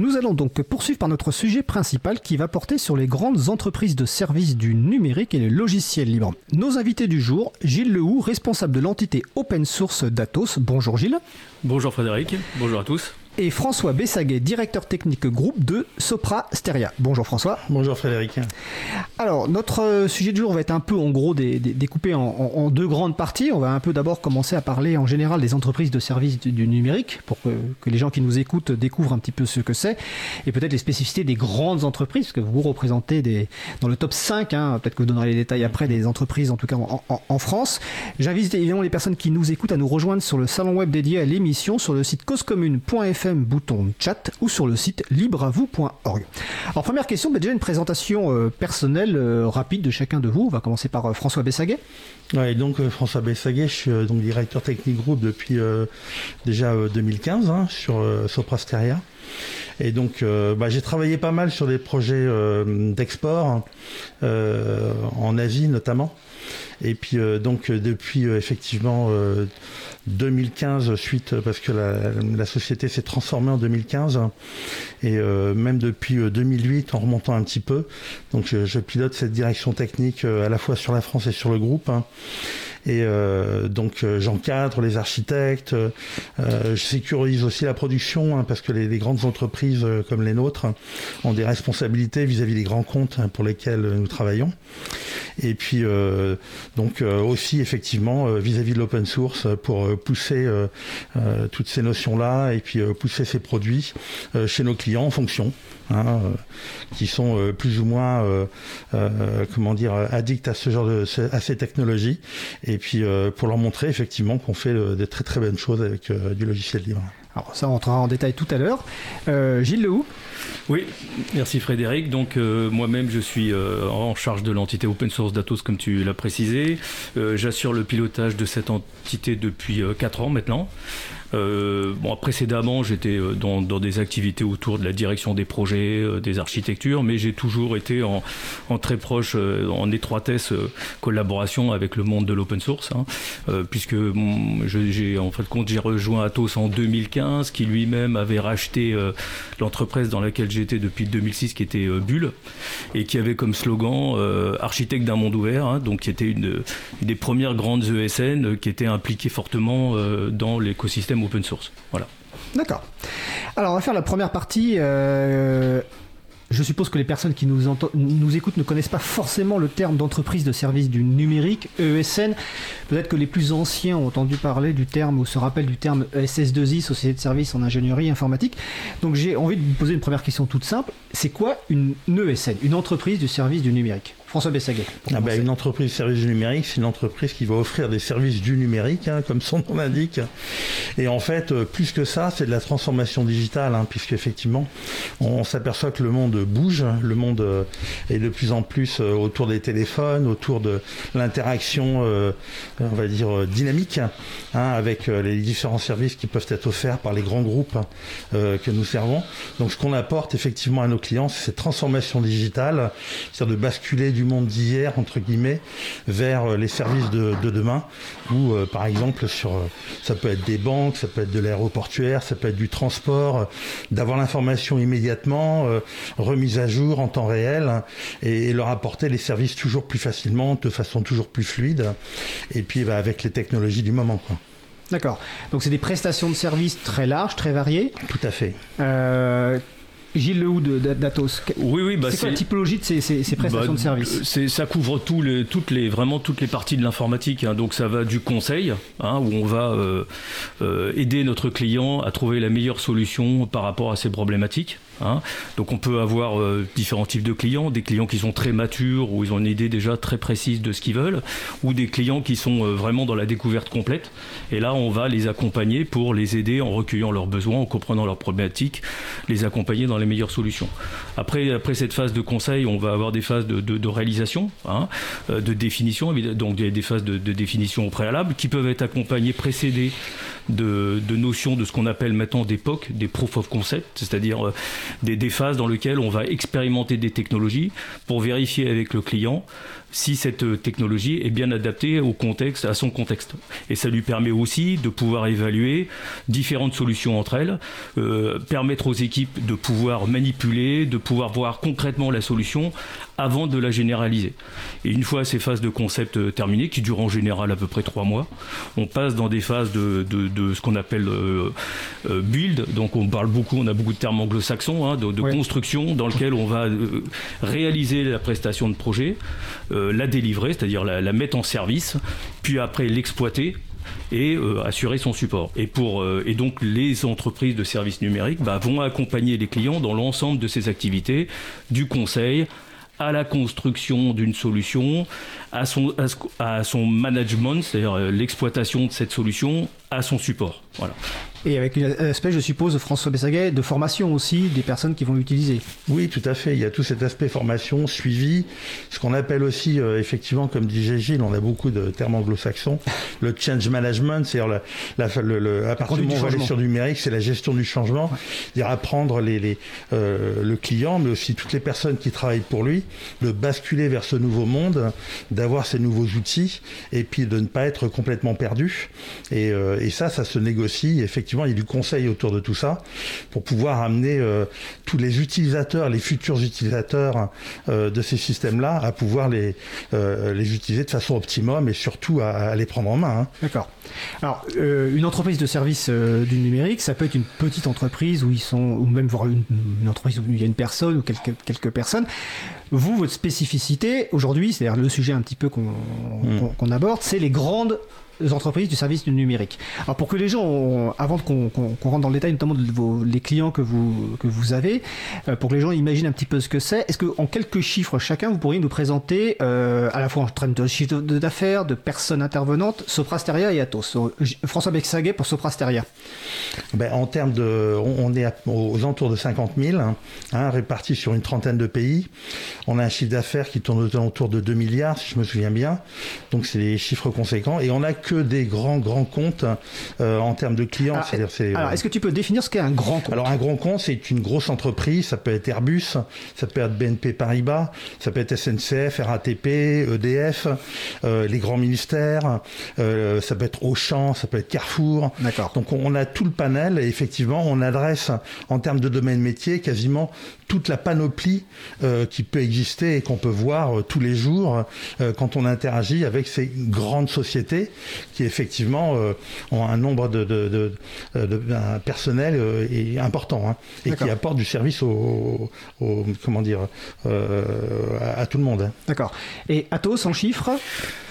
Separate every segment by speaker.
Speaker 1: Nous allons donc poursuivre par notre sujet principal qui va porter sur les grandes entreprises de services du numérique et les logiciels libres. Nos invités du jour, Gilles Lehoux, responsable de l'entité open source d'Atos. Bonjour Gilles.
Speaker 2: Bonjour Frédéric, bonjour à tous
Speaker 1: et François Bessaguet, directeur technique groupe de Sopra Steria. Bonjour François.
Speaker 3: Bonjour Frédéric.
Speaker 1: Alors, notre euh, sujet du jour va être un peu en gros découpé en, deux grandes parties. On va un peu d'abord commencer à parler en général des entreprises de services du, numérique pour que, les gens qui nous écoutent découvrent un petit peu ce que c'est et peut-être les spécificités des grandes entreprises, parce que vous représentez des, dans le top 5, hein, peut-être que vous donnerez les détails après, des entreprises en tout cas en, France. J'invite évidemment les personnes qui nous écoutent à nous rejoindre sur le salon web dédié à l'émission sur le site causecommune.fr bouton chat ou sur le site libreavou.org. Alors première question, déjà une présentation euh, personnelle euh, rapide de chacun de vous. On va commencer par euh, François Bessaguet.
Speaker 3: Donc François Bessaguet, je suis donc directeur technique groupe depuis déjà 2015 hein, sur Soprasteria. Et donc, bah, j'ai travaillé pas mal sur des projets d'export en Asie notamment. Et puis donc depuis effectivement 2015 suite parce que la, société s'est transformée en 2015 et euh, même depuis 2008 euh, en remontant un petit peu. Donc je, pilote cette direction technique euh, à la fois sur la France et sur le groupe. Hein. Et euh, donc euh, j'encadre les architectes, euh, je sécurise aussi la production hein, parce que les, grandes entreprises comme les nôtres ont des responsabilités vis-à-vis des grands comptes hein, pour lesquels nous travaillons. Et puis donc aussi effectivement vis-à-vis de l'open source pour pousser toutes ces notions-là et puis pousser ces produits chez nos clients en fonction. Hein, qui sont plus ou moins comment dire addicts à ce genre de à ces technologies et puis euh, pour leur montrer effectivement qu'on fait euh, des très très bonnes choses avec euh, du logiciel libre.
Speaker 1: Alors ça, on entrera en détail tout à l'heure. Gilles Lehou
Speaker 2: Oui, merci Frédéric. Donc moi-même, je suis en charge de l'entité open source Datos, comme tu l'as précisé. J'assure le pilotage de cette entité depuis 4 ans maintenant. Euh, bon, précédemment, j'étais euh, dans, des activités autour de la direction des projets, euh, des architectures, mais j'ai toujours été en, très proche, euh, en étroitesse collaboration avec le monde de l'open source, hein, puisque j'ai en fait compte j'ai rejoint Atos en 2015, qui lui-même avait racheté l'entreprise dans laquelle j'étais depuis 2006, qui était Bulle, et qui avait comme slogan architecte d'un monde ouvert, hein, donc qui était une, une, des premières grandes ESN qui était impliquée fortement dans l'écosystème open source. Voilà.
Speaker 1: D'accord. Alors on va faire la première partie. Je suppose que les personnes qui nous, écoutent ne connaissent pas forcément le terme d'entreprise de service du numérique, ESN. Peut-être que les plus anciens ont entendu parler du terme ou se rappellent du terme SS2I, Société de services en ingénierie informatique. Donc j'ai envie de vous poser une première question toute simple. C'est quoi une ESN, une entreprise du service du numérique? François Bessaguet.
Speaker 3: Ah bah, une entreprise de service du numérique, c'est une entreprise qui va offrir des services du numérique, hein, comme son nom l'indique. Et en fait, euh, plus que ça, c'est de la transformation digitale, hein, puisqu'effectivement, on, s'aperçoit que le monde bouge, le monde euh, est de plus en plus euh, autour des téléphones, autour de l'interaction, on va dire, dynamique, hein, avec les différents services qui peuvent être offerts par les grands groupes que nous servons. Donc ce qu'on apporte effectivement à nos clients, c'est cette transformation digitale, c'est-à-dire de basculer du du monde d'hier, entre guillemets, vers euh, les services de, demain, où euh, par exemple sur euh, ça peut être des banques, ça peut être de l'aéroportuaire, ça peut être du transport, d'avoir l'information immédiatement, remise à jour en temps réel, hein, et, leur apporter les services toujours plus facilement, de façon toujours plus fluide, et puis bah, avec les technologies du moment. Quoi.
Speaker 1: D'accord. Donc c'est des prestations de services très larges, très variées.
Speaker 3: Tout à fait.
Speaker 1: Gilles Lehoux d'Atos.
Speaker 2: Oui, oui, bah
Speaker 1: c'est quoi la typologie de ces, ces, prestations bah, de services
Speaker 2: Ça couvre les, toutes les, vraiment toutes les parties de l'informatique. Hein. Donc ça va du conseil, hein, où on va euh, euh, aider notre client à trouver la meilleure solution par rapport à ses problématiques. Hein. Donc on peut avoir euh, différents types de clients, des clients qui sont très matures, où ils ont une idée déjà très précise de ce qu'ils veulent, ou des clients qui sont vraiment dans la découverte complète. Et là, on va les accompagner pour les aider en recueillant leurs besoins, en comprenant leurs problématiques, les accompagner dans les meilleures solutions. Après, après cette phase de conseil, on va avoir des phases de, réalisation, hein, euh, de définition, donc des, des phases de, de, définition au préalable qui peuvent être accompagnées, précédées de, notions de ce qu'on appelle maintenant POC, des Proof of Concept, c'est-à-dire euh, des, des phases dans lesquelles on va expérimenter des technologies pour vérifier avec le client si cette euh, technologie est bien adaptée au contexte, à son contexte. Et ça lui permet aussi de pouvoir évaluer différentes solutions entre elles, euh, permettre aux équipes de pouvoir manipuler, de pouvoir voir concrètement la solution avant de la généraliser. Et une fois ces phases de concept euh, terminées, qui durent en général à peu près trois mois, on passe dans des phases de, ce qu'on appelle build. Donc on parle beaucoup, on a beaucoup de termes anglo-saxons, hein, de, construction, dans lequel on va réaliser la prestation de projet. Euh, la délivrer, c'est-à-dire la, mettre en service, puis après l'exploiter et euh, assurer son support. Et, pour, euh, et donc les entreprises de services numériques bah, vont accompagner les clients dans l'ensemble de ces activités, du conseil à la construction d'une solution, à son, à son management, c'est-à-dire l'exploitation de cette solution, à son support. Voilà.
Speaker 1: Et avec un aspect, je suppose, François Bessaguet, de formation aussi des personnes qui vont l'utiliser.
Speaker 3: Oui, tout à fait. Il y a tout cet aspect formation, suivi, ce qu'on appelle aussi, euh, effectivement, comme disait Gilles, on a beaucoup de termes anglo-saxons, le change management, c'est-à-dire la, le, le, à partir du moment où on va sur numérique, c'est la gestion du changement, c'est-à-dire apprendre les, les euh, le client, mais aussi toutes les personnes qui travaillent pour lui, de basculer vers ce nouveau monde, d'avoir ces nouveaux outils, et puis de ne pas être complètement perdu. Et, euh, et ça, ça se négocie. Effectivement, il y a du conseil autour de tout ça pour pouvoir amener euh, tous les utilisateurs, les futurs utilisateurs euh, de ces systèmes-là à pouvoir les, euh, les utiliser de façon optimum et surtout à, les prendre en main. Hein.
Speaker 1: D'accord. Alors, une entreprise de service du numérique, ça peut être une petite entreprise où ils sont, ou même voir une, entreprise où il y a une personne ou quelques, quelques personnes. Vous, votre spécificité aujourd'hui, c'est-à-dire le sujet un petit peu qu'on mmh. aborde, c'est les grandes entreprises du service du numérique. Alors pour que les gens, avant qu'on rentre dans le détail, notamment de les clients que vous, que vous avez, euh, pour que les gens imaginent un petit peu ce que c'est, est-ce qu'en quelques chiffres chacun, vous pourriez nous présenter euh, à la fois en termes de chiffre d'affaires, de personnes intervenantes, Soprasteria et Atos? François Bexaguet pour Soprasteria.
Speaker 3: Ben, en termes de... On est aux alentours de 50 000, hein, hein, répartis sur une trentaine de pays. On a un chiffre d'affaires qui tourne autour de 2 milliards, si je me souviens bien. Donc c'est des chiffres conséquents. Et on a que des grands, grands comptes euh, en termes de clients.
Speaker 1: Alors, alors, est-ce que tu peux définir ce qu'est un grand compte?
Speaker 3: Alors, un grand compte, c'est une grosse entreprise. Ça peut être Airbus, ça peut être BNP Paribas, ça peut être SNCF, RATP, EDF, euh, les grands ministères, euh, ça peut être Auchan, ça peut être Carrefour.
Speaker 1: D'accord.
Speaker 3: Donc, on a tout le panel et effectivement, on adresse en termes de domaine métier quasiment toute la panoplie euh, qui peut exister et qu'on peut voir euh, tous les jours euh, quand on interagit avec ces grandes sociétés qui effectivement ont un nombre de, de, personnel important hein, et qui apportent du service au, comment dire à, tout le monde. Hein.
Speaker 1: D'accord. Et Atos en chiffres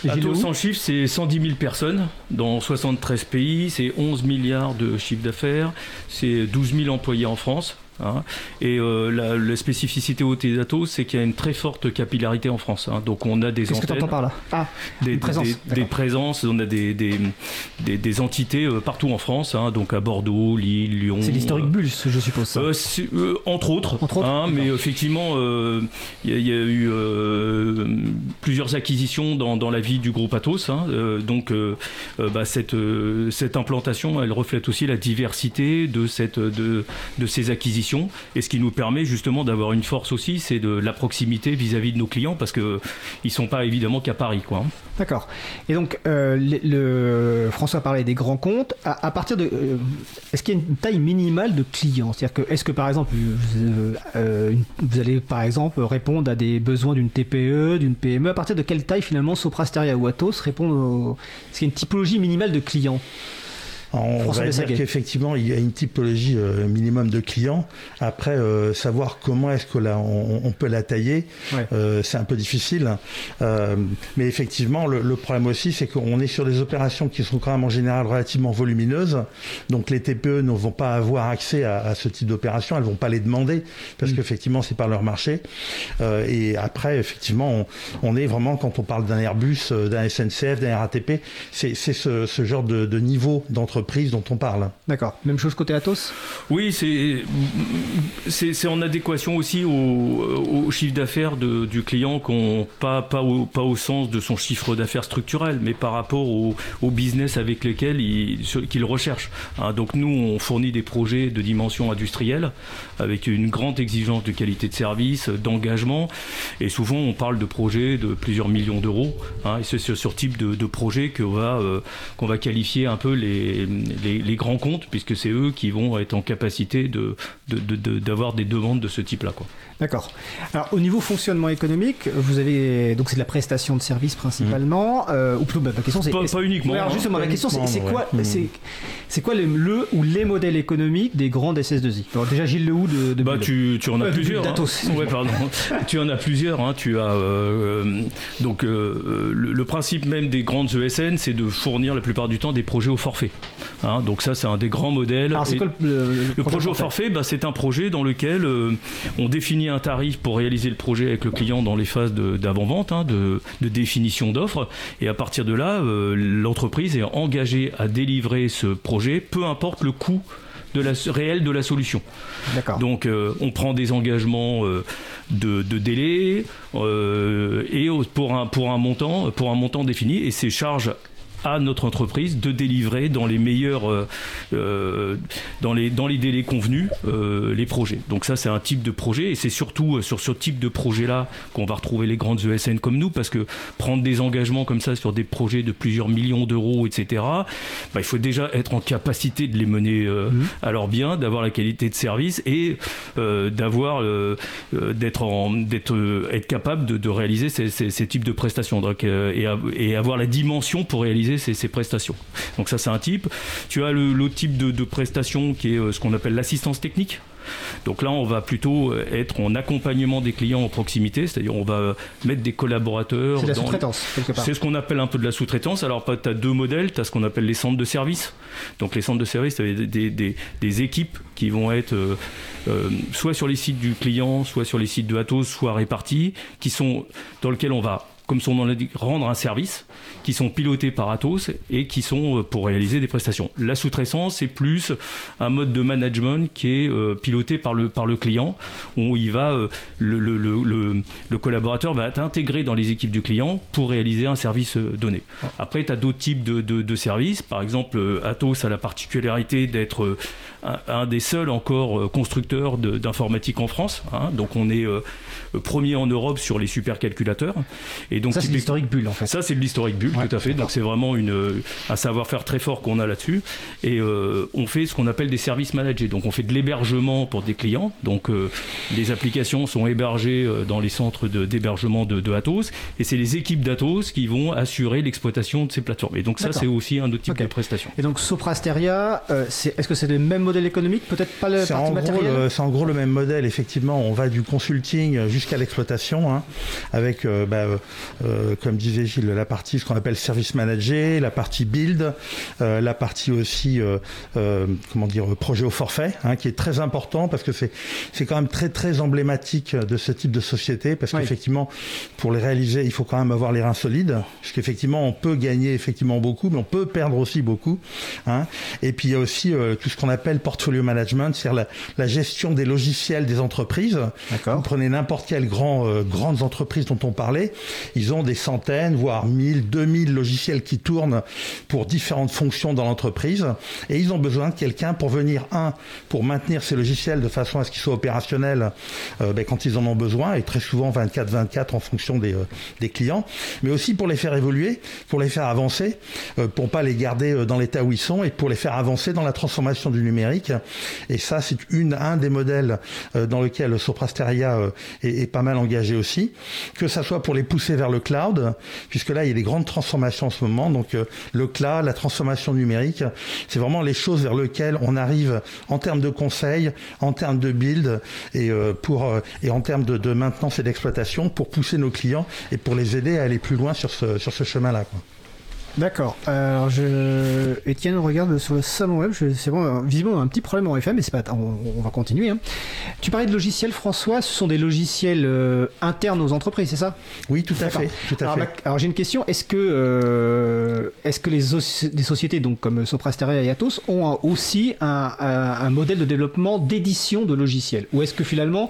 Speaker 2: Atos en chiffres, c'est 110 000 personnes dans 73 pays, c'est 11 milliards de chiffre d'affaires, c'est 12 000 employés en France. Hein. Et euh, la, spécificité au Tédato, c'est qu'il y a une très forte capillarité en France. Hein. Donc on a des
Speaker 1: antennes, par là
Speaker 2: ah, des, présences, on a des, des, entités euh, partout en France, hein. donc à Bordeaux, Lille, Lyon.
Speaker 1: C'est l'historique euh, Bulls, je suppose.
Speaker 2: entre autres, mais effectivement, il y, a eu plusieurs acquisitions dans, la vie du groupe Atos. donc bah, cette, cette implantation, elle reflète aussi la diversité de, cette, de, de ces acquisitions et ce qui nous permet justement d'avoir une force aussi, c'est de la proximité vis-à-vis de nos clients parce que ils sont pas évidemment qu'à Paris, quoi.
Speaker 1: D'accord. Et donc, euh, François parlait des grands comptes. À, partir de, euh, est-ce qu'il y a une taille minimale de clients? C'est-à-dire que, est-ce que par exemple, euh, vous allez par exemple répondre à des besoins d'une TPE, d'une PME À partir de quelle taille finalement Soprasteria ou Atos répondent Est-ce qu'il y a une typologie minimale de clients?
Speaker 3: On va dire qu'effectivement, il y a une typologie euh, minimum de clients. Après, euh, savoir comment est-ce que là on, peut la tailler, euh, c'est un peu difficile. mais effectivement, le, problème aussi, c'est qu'on est sur des opérations qui sont quand même en général relativement volumineuses. Donc les TPE ne vont pas avoir accès à, ce type d'opération, elles vont pas les demander parce mm. qu'effectivement, c'est par leur marché. et après, effectivement, on, est vraiment quand on parle d'un Airbus, d'un SNCF, d'un RATP, c'est ce, ce, genre de, de niveau d'entreprise dont on parle.
Speaker 1: D'accord. Même chose côté Atos?
Speaker 2: Oui, c'est c'est en adéquation aussi au, chiffre d'affaires du client, qu'on pas pas au, pas au sens de son chiffre d'affaires structurel, mais par rapport au, business avec lesquels il qu'il recherche. Hein, donc nous, on fournit des projets de dimension industrielle avec une grande exigence de qualité de service, d'engagement, et souvent on parle de projets de plusieurs millions d'euros. Hein, et c'est sur ce type de, de projet qu'on va euh, qu'on va qualifier un peu les, les, grands comptes, puisque c'est eux qui vont être en capacité de, d'avoir des demandes de ce type-là. Quoi.
Speaker 1: D'accord. Alors au niveau fonctionnement économique, vous avez donc c'est de la prestation de services principalement, mmh. euh, ou plutôt bah, ma question c'est
Speaker 2: pas, pas, uniquement.
Speaker 1: alors, justement, ma question c'est, c'est quoi, c'est, c'est quoi le, ou les modèles économiques des grandes SS2I Alors déjà Gilles Lehoux de, de
Speaker 2: bah, tu, tu en as plusieurs. Hein. Ouais, pardon. tu en as plusieurs. Hein. Tu as euh, donc euh, le, principe même des grandes ESN, c'est de fournir la plupart du temps des projets au forfait. Hein. donc ça c'est un des grands modèles.
Speaker 1: Alors, quoi le,
Speaker 2: projet, au forfait, bah, c'est un projet dans lequel on définit un tarif pour réaliser le projet avec le client dans les phases d'avant-vente, hein, de, définition d'offres. Et à partir de là, euh, l'entreprise est engagée à délivrer ce projet, peu importe le coût de la, réel de la solution. Donc euh, on prend des engagements euh, de, délai et pour un, pour, un montant, pour un montant défini et ces charges à notre entreprise de délivrer dans les meilleurs, euh, euh, dans, les, dans les délais convenus, euh, les projets. Donc ça, c'est un type de projet et c'est surtout sur ce type de projet-là qu'on va retrouver les grandes ESN comme nous, parce que prendre des engagements comme ça sur des projets de plusieurs millions d'euros, etc., bah, il faut déjà être en capacité de les mener mmh. à leur bien, d'avoir la qualité de service et d'avoir, d'être en, d'être, être capable de, réaliser ces, ces, types de prestations donc, et, et avoir la dimension pour réaliser ces, prestations. Donc ça c'est un type. Tu as l'autre type de, de prestation qui est euh, ce qu'on appelle l'assistance technique. Donc là, on va plutôt euh, être en accompagnement des clients en proximité, c'est-à-dire on va mettre des collaborateurs.
Speaker 1: C'est la sous-traitance, quelque part.
Speaker 2: C'est ce qu'on appelle un peu de la sous-traitance. Alors, tu as deux modèles. Tu as ce qu'on appelle les centres de service. Donc, les centres de service, c'est des, des, des, équipes qui vont être euh, soit sur les sites du client, soit sur les sites de Atos, soit réparties, qui sont dans lesquels on va comme son nom l'indique, rendre un service, qui sont pilotés par Atos et qui sont euh, pour réaliser des prestations. La sous-traitance, c'est plus un mode de management qui est euh, piloté par le, par le client, où il va, euh, le, le, le, le, collaborateur va être intégré dans les équipes du client pour réaliser un service donné. Après, tu as d'autres types de, de, de, services. Par exemple, Atos a la particularité d'être un, des seuls encore constructeurs d'informatique en France. Hein. donc on est premier en Europe sur les supercalculateurs.
Speaker 1: Et donc, ça, c'est l'historique bulle, en fait.
Speaker 2: Ça, c'est l'historique bulle, tout à fait. Donc, c'est vraiment une, un savoir-faire très fort qu'on a là-dessus. Et euh, on fait ce qu'on appelle des services managés. Donc, on fait de l'hébergement pour des clients. Donc, euh, les applications sont hébergées euh, dans les centres d'hébergement de, de, Atos. Et c'est les équipes d'Atos qui vont assurer l'exploitation de ces plateformes. Et donc, ça, c'est aussi un autre type de prestation.
Speaker 1: Et donc, Soprasteria, est-ce que c'est le même modèle économique? Peut-être pas le partie
Speaker 3: matériel C'est en gros le même modèle, effectivement. On va du consulting jusqu'à l'exploitation, hein, avec bah, euh, comme disait Gilles, la partie ce qu'on appelle service manager, la partie build, euh, la partie aussi euh, comment dire projet au forfait, hein, qui est très important parce que c'est c'est quand même très très emblématique de ce type de société parce qu'effectivement pour les réaliser il faut quand même avoir les reins solides puisqu'effectivement on peut gagner effectivement beaucoup mais on peut perdre aussi beaucoup. Hein. Et puis il y a aussi tout ce qu'on appelle portfolio management, c'est-à-dire la, gestion des logiciels des entreprises. Vous prenez n'importe quelle grand, grande entreprise dont on parlait, ils ont des centaines, voire 1000, 2000 logiciels qui tournent pour différentes fonctions dans l'entreprise. Et ils ont besoin de quelqu'un pour venir, un, pour maintenir ces logiciels de façon à ce qu'ils soient opérationnels euh, ben, quand ils en ont besoin, et très souvent 24-24 en fonction des, euh, des, clients, mais aussi pour les faire évoluer, pour les faire avancer, euh, pour pas les garder dans l'état où ils sont, et pour les faire avancer dans la transformation du numérique. Et ça, c'est un des modèles dans lequel Soprasteria est, est, pas mal engagé aussi, que ça soit pour les pousser vers le cloud, puisque là, il y a des grandes transformations en ce moment. Donc, euh, le cloud, la transformation numérique, c'est vraiment les choses vers lesquelles on arrive en termes de conseils, en termes de build et, euh, pour, euh, et en termes de, maintenance et d'exploitation pour pousser nos clients et pour les aider à aller plus loin sur ce, sur ce chemin-là.
Speaker 1: D'accord. Alors, je... Étienne regarde sur le salon web. C'est bon, visiblement un petit problème en FM, mais c'est pas. On, va continuer. Hein. Tu parlais de logiciels, François. Ce sont des logiciels euh, internes aux entreprises, c'est ça?
Speaker 3: Oui, tout à fait. Tout
Speaker 1: à alors, fait. alors j'ai une question. Est-ce que, euh, est-ce que les, les, sociétés, donc comme Soprasteria et Atos, ont aussi un, un modèle de développement d'édition de logiciels, ou est-ce que finalement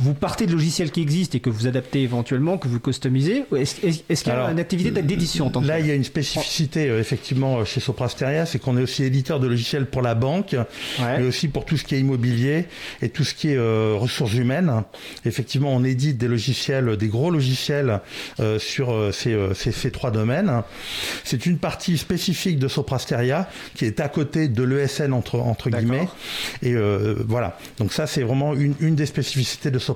Speaker 1: vous partez de logiciels qui existent et que vous adaptez éventuellement, que vous customisez Est-ce qu'il y a une activité d'édition en tant
Speaker 3: que Là, il y a une spécificité euh, effectivement euh, chez Soprasteria, c'est qu'on est aussi éditeur de logiciels pour la banque, mais aussi pour tout ce qui est immobilier et tout ce qui est euh, ressources humaines. Effectivement, on édite des logiciels, des gros logiciels sur ces, ces, trois domaines. C'est une partie spécifique de Soprasteria qui est à côté de l'ESN entre, entre guillemets. Et voilà. Donc ça, c'est vraiment une, une des spécificités de Soprasteria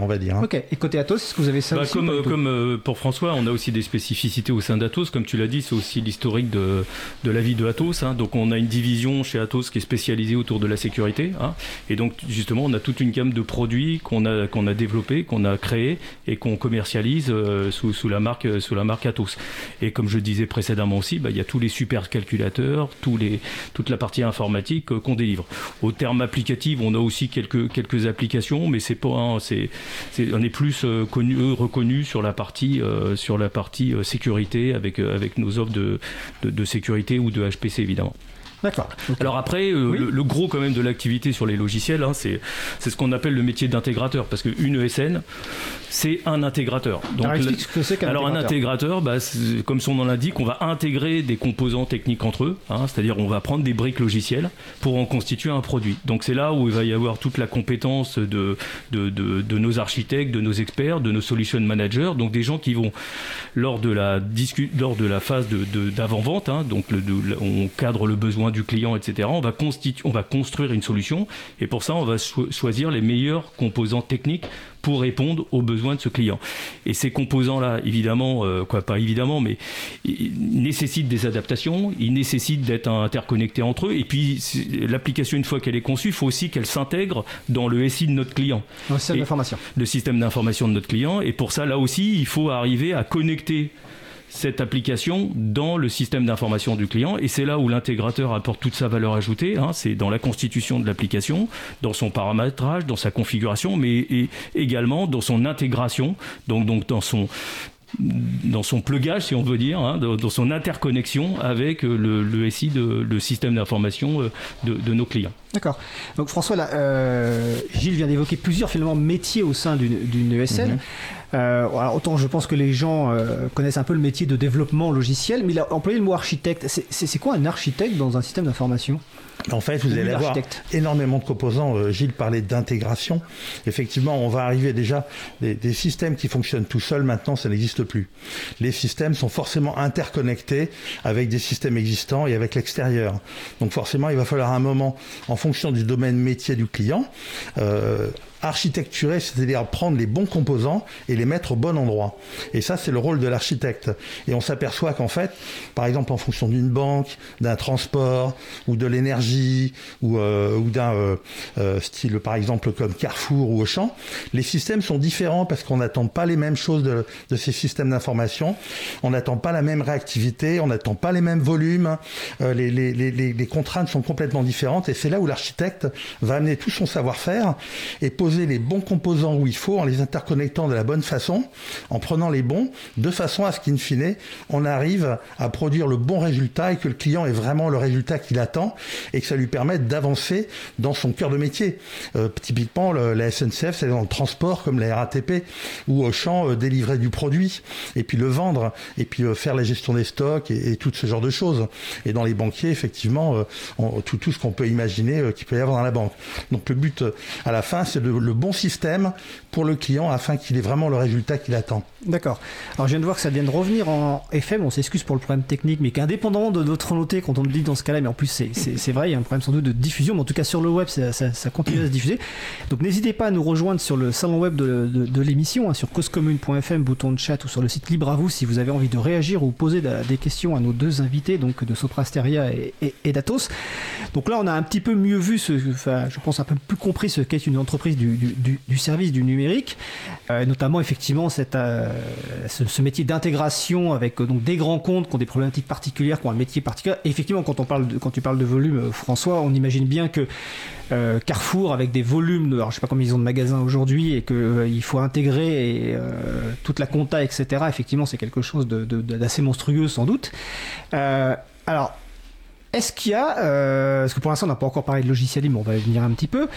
Speaker 3: on va dire. Hein.
Speaker 1: Ok. Et côté Atos, est-ce que vous avez ça
Speaker 2: bah, Comme, euh, comme euh, pour François, on a aussi des spécificités au sein d'Atos. Comme tu l'as dit, c'est aussi l'historique de, de la vie de Atos. Hein. Donc on a une division chez Atos qui est spécialisée autour de la sécurité. Hein. Et donc justement, on a toute une gamme de produits qu'on a, qu'on a développés, qu'on a créés et qu'on commercialise euh, sous, sous, la marque, sous la marque Atos. Et comme je disais précédemment aussi, bah, il y a tous les super calculateurs, tous les, toute la partie informatique qu'on délivre. Au terme applicatif, on a aussi quelques, quelques applications, mais c'est pas un, on est plus euh, euh, reconnu sur la partie, euh, sécurité avec, nos offres de sécurité ou de HPC évidemment.
Speaker 1: D'accord.
Speaker 2: Alors après, euh, le, gros quand même de l'activité sur les logiciels, hein, c'est ce qu'on appelle le métier d'intégrateur, parce qu'une ESN, c'est un intégrateur.
Speaker 1: Donc, alors, ce que c'est
Speaker 2: alors un intégrateur, bah, comme son nom l'indique, on va intégrer des composants techniques entre eux, hein, c'est-à-dire on va prendre des briques logicielles pour en constituer un produit. Donc c'est là où il va y avoir toute la compétence de, de, de, de nos architectes, de nos experts, de nos solution managers, donc des gens qui vont, lors de la, lors de la phase d'avant-vente, hein, donc le, on cadre le besoin du client, etc. On va, on va construire une solution et pour ça, on va choisir les meilleurs composants techniques pour répondre aux besoins de ce client. Et ces composants-là, évidemment, euh, quoi, pas évidemment, mais ils nécessitent des adaptations, ils nécessitent d'être interconnectés entre eux. Et puis, l'application, une fois qu'elle est conçue, il faut aussi qu'elle s'intègre dans le SI de notre client.
Speaker 1: Le système d'information.
Speaker 2: Le système d'information de notre client. Et pour ça, là aussi, il faut arriver à connecter cette application dans le système d'information du client. Et c'est là où l'intégrateur apporte toute sa valeur ajoutée. Hein. c'est dans la constitution de l'application, dans son paramétrage, dans sa configuration, mais également dans son intégration, donc, donc dans son dans son plugage, si on veut dire, hein, dans son interconnexion avec le, le SI, de, le système d'information euh, de, de, nos clients.
Speaker 1: D'accord. Donc François, là, euh, Gilles vient d'évoquer plusieurs finalement métiers au sein d'une ESN. Euh, autant je pense que les gens euh, connaissent un peu le métier de développement logiciel, mais il a employé le mot architecte. C'est quoi un architecte dans un système d'information?
Speaker 3: En fait, vous allez avoir énormément de composants. Euh, Gilles parlait d'intégration. Effectivement, on va arriver déjà des, des, systèmes qui fonctionnent tout seuls. Maintenant, ça n'existe plus. Les systèmes sont forcément interconnectés avec des systèmes existants et avec l'extérieur. Donc, forcément, il va falloir un moment, en fonction du domaine métier du client, euh, architecturer, c'est-à-dire prendre les bons composants et les mettre au bon endroit. Et ça, c'est le rôle de l'architecte. Et on s'aperçoit qu'en fait, par exemple, en fonction d'une banque, d'un transport ou de l'énergie ou, euh, ou d'un euh, euh, style, par exemple, comme Carrefour ou Auchan, les systèmes sont différents parce qu'on n'attend pas les mêmes choses de, de ces systèmes d'information. On n'attend pas la même réactivité, on n'attend pas les mêmes volumes. Les, les, les, les, contraintes sont complètement différentes et c'est là où l'architecte va amener tout son savoir-faire et poser les bons composants où il faut, en les interconnectant de la bonne façon, en prenant les bons, de façon à ce qu'in fine, on arrive à produire le bon résultat et que le client ait vraiment le résultat qu'il attend et que ça lui permette d'avancer dans son cœur de métier. Euh, typiquement, la SNCF, c'est dans le transport comme la RATP, ou au champ, euh, délivrer du produit et puis le vendre et puis euh, faire la gestion des stocks et, tout ce genre de choses. Et dans les banquiers, effectivement, tout, tout ce qu'on peut imaginer qu'il peut y avoir dans la banque. Donc le but à la fin, c'est de le bon système pour le client afin qu'il ait vraiment le résultat qu'il attend.
Speaker 1: D'accord. Alors je viens de voir que ça vient de revenir en FM, on s'excuse pour le problème technique, mais qu'indépendamment de notre noté quand on le dit dans ce cas-là, mais en plus c'est vrai, il y a un problème sans doute de diffusion, mais en tout cas sur le web ça, continue à se diffuser. Donc n'hésitez pas à nous rejoindre sur le salon web de, l'émission, hein, sur causecommune.fm, bouton de chat ou sur le site Libre à vous si vous avez envie de réagir ou poser des questions à nos deux invités, donc de Soprasteria et, et, d'Atos. Donc là on a un petit peu mieux vu, enfin, je pense un peu plus compris ce qu'est une entreprise du du, service du numérique, notamment effectivement cette, ce, métier d'intégration avec donc des grands comptes qui ont des problématiques particulières, qui ont un métier particulier. effectivement, quand on parle quand tu parles de volume, François, on imagine bien que euh, Carrefour avec des volumes, de, alors je sais pas combien ils ont de magasins aujourd'hui et qu'il euh, faut intégrer euh, toute la compta, etc. Effectivement, c'est quelque chose d'assez monstrueux sans doute. alors, est-ce qu'il y a, parce que pour l'instant on n'a pas encore parlé de logiciel libre, on va y venir un petit peu,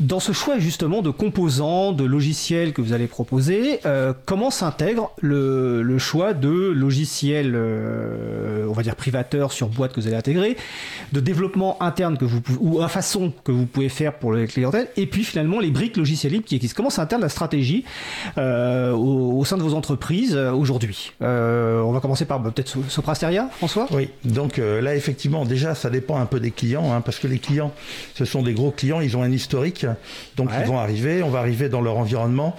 Speaker 1: dans ce choix justement de composants, de logiciels que vous allez proposer, euh, comment s'intègre le, le, choix de logiciels, euh, on va dire privateurs sur boîte que vous allez intégrer, de développement interne que vous ou à façon que vous pouvez faire pour les clientèles, et puis finalement les briques logiciels libres qui existent. Comment s'intègre la stratégie euh, au, sein de vos entreprises aujourd'hui? On va commencer par bah, peut-être Soprasteria, François?
Speaker 3: Oui. Donc là effectivement déjà ça dépend un peu des clients, hein, parce que les clients, ce sont des gros clients, ils ont un historique donc ils vont arriver, on va arriver dans leur environnement.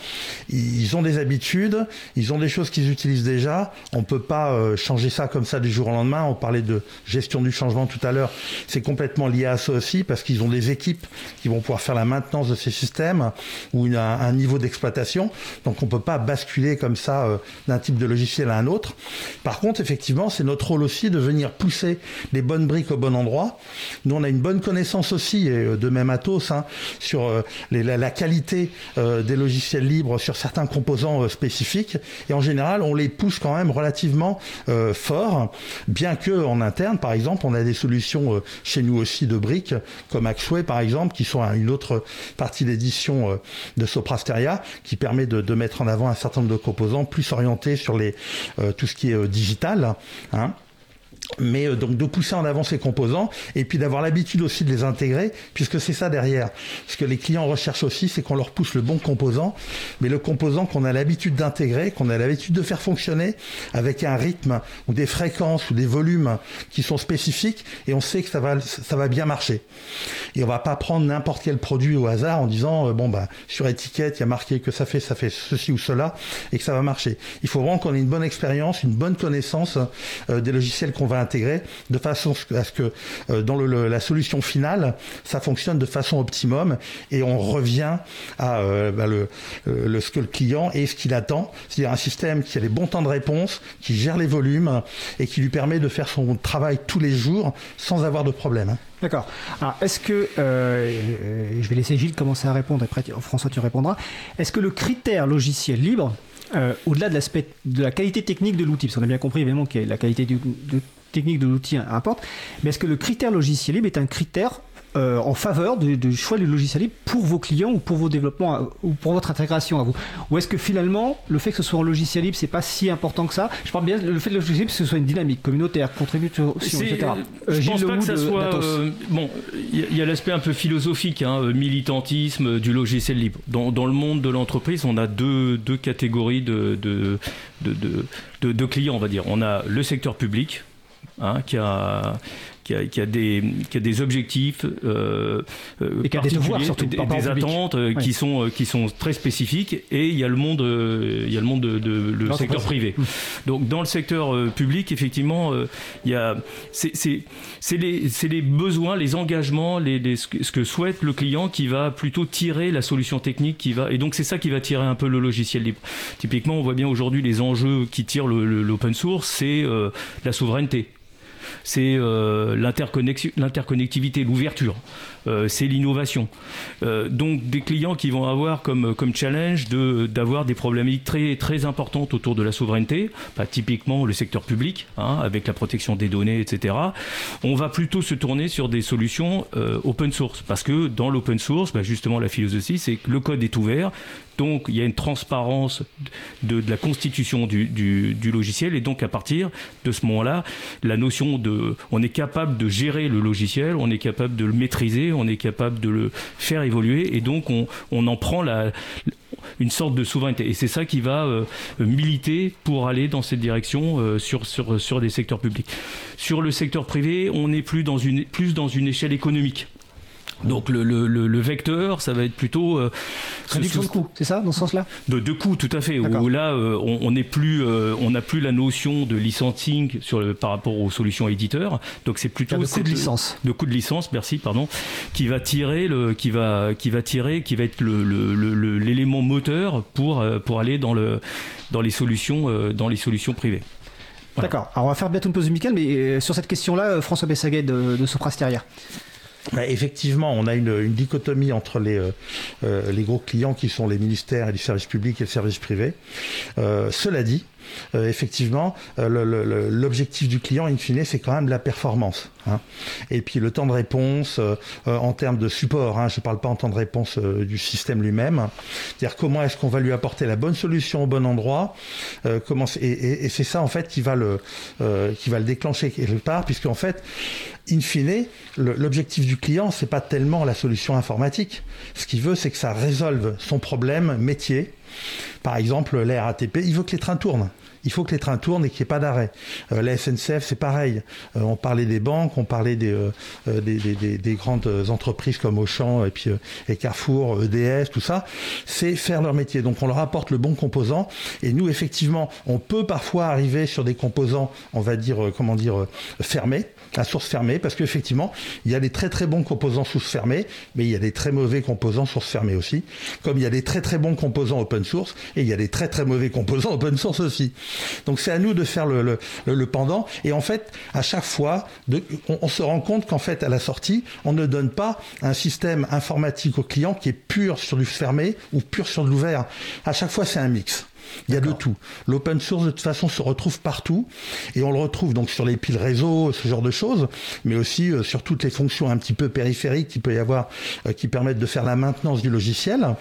Speaker 3: Ils ont des habitudes, ils ont des choses qu'ils utilisent déjà. On peut pas euh, changer ça comme ça du jour au lendemain. On parlait de gestion du changement tout à l'heure. C'est complètement lié à ça aussi parce qu'ils ont des équipes qui vont pouvoir faire la maintenance de ces systèmes ou une, un, niveau d'exploitation. Donc on peut pas basculer comme ça euh, d'un type de logiciel à un autre. Par contre, effectivement, c'est notre rôle aussi de venir pousser les bonnes briques au bon endroit. Nous, on a une bonne connaissance aussi, et euh, de même Atos, hein, sur sur euh, la, qualité euh, des logiciels libres sur certains composants euh, spécifiques. Et en général, on les pousse quand même relativement fort, bien que en interne, par exemple, on a des solutions chez nous aussi de briques, comme Axway par exemple, qui sont une autre partie d'édition de Soprasteria, qui permet de, mettre en avant un certain nombre de composants plus orientés sur les, tout ce qui est digital. Hein mais euh, donc de pousser en avant ces composants et puis d'avoir l'habitude aussi de les intégrer puisque c'est ça derrière. Ce que les clients recherchent aussi, c'est qu'on leur pousse le bon composant, mais le composant qu'on a l'habitude d'intégrer, qu'on a l'habitude de faire fonctionner avec un rythme ou des fréquences ou des volumes qui sont spécifiques et on sait que ça va ça va bien marcher. Et on va pas prendre n'importe quel produit au hasard en disant euh, bon bah sur étiquette il y a marqué que ça fait ça fait ceci ou cela et que ça va marcher. Il faut vraiment qu'on ait une bonne expérience, une bonne connaissance euh, des logiciels qu'on va intégrer de façon à ce que euh, dans le, la solution finale, ça fonctionne de façon optimum et on revient à euh, bah, le, le, ce que le client et ce qu'il attend, c'est-à-dire un système qui a les bons temps de réponse, qui gère les volumes et qui lui permet de faire son travail tous les jours sans avoir de problème.
Speaker 1: D'accord. Alors, est-ce que, euh, je vais laisser Gilles commencer à répondre, après François tu répondras, est-ce que le critère logiciel libre, au-delà de l'aspect de la qualité technique de l'outil, parce qu'on a bien compris évidemment que la qualité du, technique de l'outil importe, mais est-ce que le critère logiciel libre est un critère euh, en faveur du, choix du logiciel libre pour vos clients ou pour vos développements euh, ou pour votre intégration à vous? Ou est-ce que finalement, le fait que ce soit en logiciel libre, c'est pas si important que ça? Je parle bien le fait que le logiciel libre, ce soit une dynamique communautaire, contribution, etc.
Speaker 2: Euh, je pense pas que ça soit. bon, il y, a l'aspect un peu philosophique, hein, militantisme du logiciel libre. Dans, dans le monde de l'entreprise, on a deux, deux catégories de de, de, de, de clients, on va dire. On a le secteur public, Hein, qui a qui a, des, qui a des objectifs euh,
Speaker 1: euh et qui a des devoirs surtout,
Speaker 2: des, des attentes euh, qui sont euh, qui sont très spécifiques. Et il y a le monde il y a le monde de, de le secteur privé. Donc dans le secteur public effectivement il y a c'est c'est les c'est les besoins les engagements les, ce que souhaite le client qui va plutôt tirer la solution technique qui va et donc c'est ça qui va tirer un peu le logiciel libre. Typiquement on voit bien aujourd'hui les enjeux qui tirent l'open source c'est la souveraineté c'est euh, l'interconnectivité, l'ouverture, c'est l'innovation. Euh, donc des clients qui vont avoir comme, challenge d'avoir des problématiques très, très importantes autour de la souveraineté, bah, typiquement le secteur public, hein, avec la protection des données, etc. On va plutôt se tourner sur des solutions open source, parce que dans l'open source, bah, justement la philosophie, c'est que le code est ouvert, donc il y a une transparence de, la constitution du, logiciel et donc à partir de ce moment-là, la notion de, on est capable de gérer le logiciel, on est capable de le maîtriser, on est capable de le faire évoluer et donc on, en prend une sorte de souveraineté. Et c'est ça qui va euh, militer pour aller dans cette direction euh, sur, sur, sur des secteurs publics. Sur le secteur privé, on est plus dans une, plus dans une échelle économique. Donc le, le, le, vecteur, ça va être plutôt euh,
Speaker 1: réduction de coûts, c'est ça dans ce sens-là?
Speaker 2: De, de coûts, tout à fait. Où là, euh, on n'est plus, euh, on n'a plus la notion de licensing sur le, par rapport aux solutions éditeurs. Donc c'est plutôt
Speaker 1: de coût de licence.
Speaker 2: De coût de licence, merci, pardon, qui va tirer le, qui va, qui va tirer, qui va être l'élément moteur pour pour aller dans le dans les solutions dans les solutions privées.
Speaker 1: D'accord. Alors on va faire bientôt une pause musicale, mais sur cette question-là, François Bessaguet de, de Soprasteria.
Speaker 3: Bah, effectivement, on a une, dichotomie entre les, euh, euh, les gros clients qui sont les ministères et les services publics et le service privé. Euh, cela dit, euh, effectivement, euh, l'objectif du client, in fine, c'est quand même la performance. Hein. Et puis le temps de réponse euh, en termes de support, hein, je ne parle pas en temps de réponse du système lui-même, c'est-à-dire comment est-ce qu'on va lui apporter la bonne solution au bon endroit, comment et, et c'est ça en fait qui va le, qui va le déclencher quelque part, puisque en fait, in fine, l'objectif du client, c'est pas tellement la solution informatique. Ce qu'il veut, c'est que ça résolve son problème métier par exemple, la RATP, il veut que les trains tournent. Il faut que les trains tournent et qu'il n'y ait pas d'arrêt. Euh, la SNCF, c'est pareil. Euh, on parlait des banques, on parlait des, euh, des, grandes entreprises comme Auchan et puis Carrefour, EDS, tout ça. C'est faire leur métier. Donc on leur apporte le bon composant. Et nous, effectivement, on peut parfois arriver sur des composants, on va dire, comment dire, fermés à source fermée, parce qu'effectivement, il y a des très très bons composants source fermée, mais il y a des très mauvais composants source fermée aussi, comme il y a des très très bons composants open source, et il y a des très très mauvais composants open source aussi. Donc c'est à nous de faire le, pendant, et en fait, à chaque fois, on, on, se rend compte qu'en fait, à la sortie, on ne donne pas un système informatique au client qui est pur sur du fermé ou pur sur de l'ouvert. À chaque fois, c'est un mix. Il y a de tout. L'open source, de toute façon, se retrouve partout. Et on le retrouve donc sur les piles réseau, ce genre de choses, mais aussi euh, sur toutes les fonctions un petit peu périphériques qu'il peut y avoir euh, qui permettent de faire la maintenance du logiciel.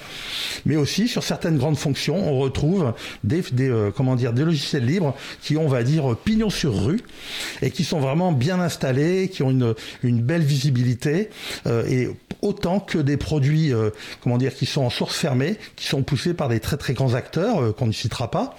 Speaker 3: Mais aussi sur certaines grandes fonctions, on retrouve des, euh, comment dire, des logiciels libres qui ont, on va dire, pignon sur rue et qui sont vraiment bien installés, qui ont une, une belle visibilité et autant que des produits, comment dire, qui sont en source fermée, qui sont poussés par des très très grands acteurs qu'on citera pas.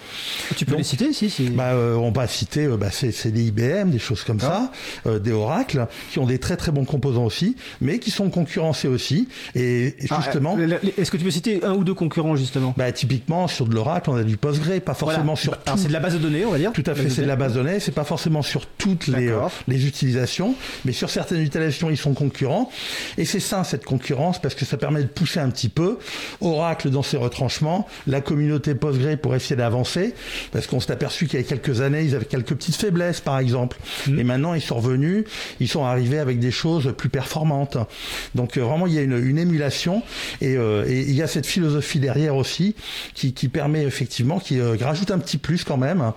Speaker 1: Tu peux les citer si,
Speaker 3: bah, euh, On va citer euh, bah, c'est des IBM, des choses comme ça, euh, des Oracle, qui ont des très très bons composants aussi, mais qui sont concurrencés aussi. Et, ah, justement.
Speaker 1: Est-ce que tu peux citer un ou deux concurrents justement?
Speaker 3: Bah, Typiquement sur de l'Oracle, on a du Postgre, pas forcément sur.
Speaker 1: Bah, c'est de la base de données, on va dire.
Speaker 3: Tout à fait, c'est de la base de données. C'est pas forcément sur toutes les, les utilisations, mais sur certaines utilisations, ils sont concurrents. Et c'est ça cette concurrence parce que ça permet de pousser un petit peu Oracle dans ses retranchements, la communauté Postgre pour essayer d'avancer, parce qu'on s'est aperçu qu'il y a quelques années, ils avaient quelques petites faiblesses, par exemple. Mm. Et maintenant, ils sont revenus, ils sont arrivés avec des choses plus performantes. Donc euh, vraiment, il y a une, émulation euh, et, il y a cette philosophie derrière aussi qui, permet effectivement, qui euh, rajoute un petit plus quand même,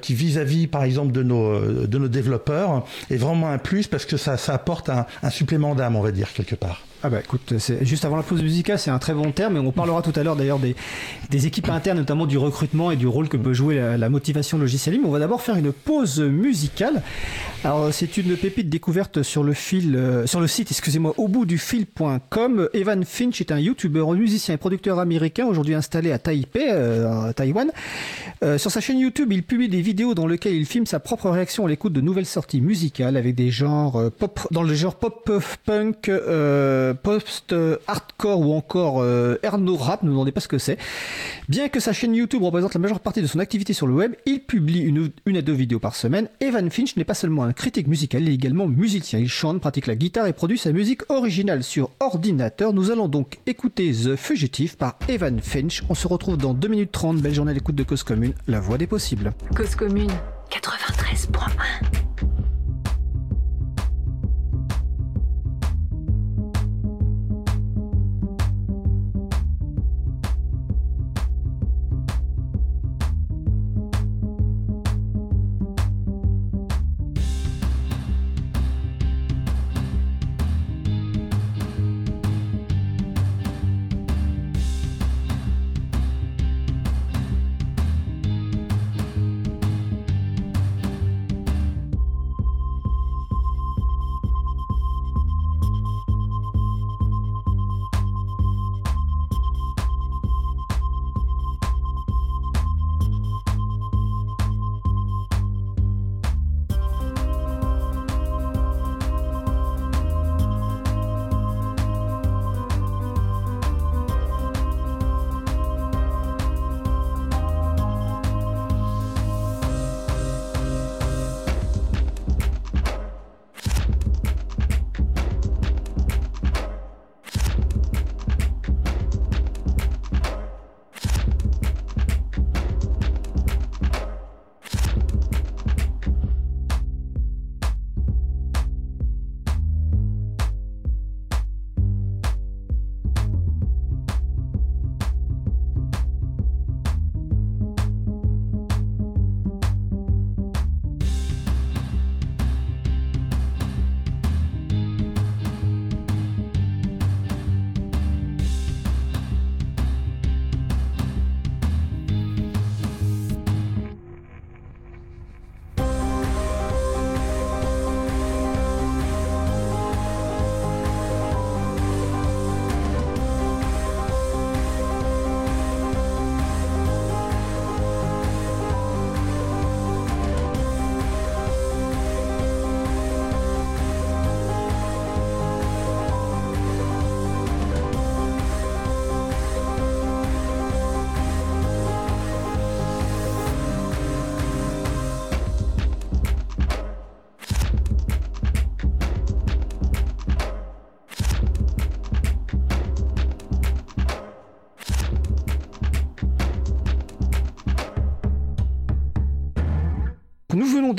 Speaker 3: qui vis-à-vis, par exemple, de nos, de nos développeurs, est vraiment un plus parce que ça, ça apporte un, un supplément d'âme, on va dire, quelque part.
Speaker 1: Ah bah écoute, juste avant la pause musicale, c'est un très bon terme, et on parlera tout à l'heure d'ailleurs des, des, équipes internes, notamment du recrutement et du rôle que peut jouer la, motivation logicielle. Mais on va d'abord faire une pause musicale. Alors c'est une pépite découverte sur le fil, euh, sur le site, excusez-moi, au bout du fil.com. Evan Finch est un youtubeur, musicien et producteur américain, aujourd'hui installé à Taipei, euh, à Taïwan. Euh, sur sa chaîne YouTube, il publie des vidéos dans lesquelles il filme sa propre réaction à l'écoute de nouvelles sorties musicales avec des genres pop, dans le genre pop punk. Euh, post-hardcore ou encore euh, Erno Rap, ne me demandez pas ce que c'est. Bien que sa chaîne YouTube représente la majeure partie de son activité sur le web, il publie une, une à deux vidéos par semaine. Evan Finch n'est pas seulement un critique musical, il est également musicien. Il chante, pratique la guitare et produit sa musique originale sur ordinateur. Nous allons donc écouter The Fugitive par Evan Finch. On se retrouve dans 2 minutes 30. Belle journée à l'écoute de Cause Commune, la voix des possibles.
Speaker 4: Cause Commune 93.1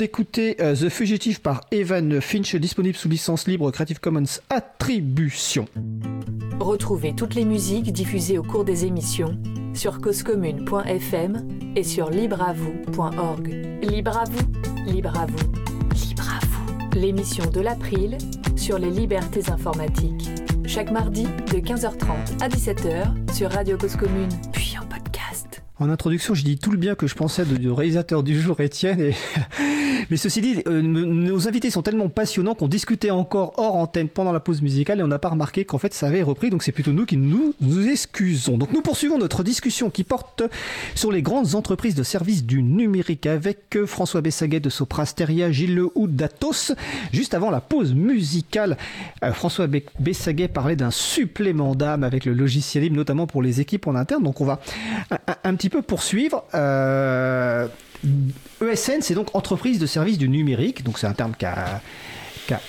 Speaker 1: d'écouter euh, The Fugitive par Evan Finch, disponible sous licence libre Creative Commons Attribution.
Speaker 4: Retrouvez toutes les musiques diffusées au cours des émissions sur causecommune.fm et sur libreavoue.org. Libre à vous, libre à vous, libre à vous. L'émission de l'April sur les libertés informatiques. Chaque mardi de 15h30 à 17h sur Radio Cause Commune, puis en podcast.
Speaker 1: En introduction, j'ai dit tout le bien que je pensais de- du réalisateur du jour, Étienne. Et... Mais ceci dit, euh, nos invités sont tellement passionnants qu'on discutait encore hors antenne pendant la pause musicale et on n'a pas remarqué qu'en fait ça avait repris. Donc c'est plutôt nous qui nous, excusons. Donc nous poursuivons notre discussion qui porte sur les grandes entreprises de services du numérique avec euh, François Bessaguet de Soprasteria, Gilles Lehoux d'Atos. Juste avant la pause musicale, euh, François Be- Bessaguet parlait d'un supplément d'âme avec le logiciel libre, notamment pour les équipes en interne. Donc on va un, un- un petit peu poursuivre. Euh, ESN, c'est donc entreprise de services du numérique. Donc c'est un terme qui a,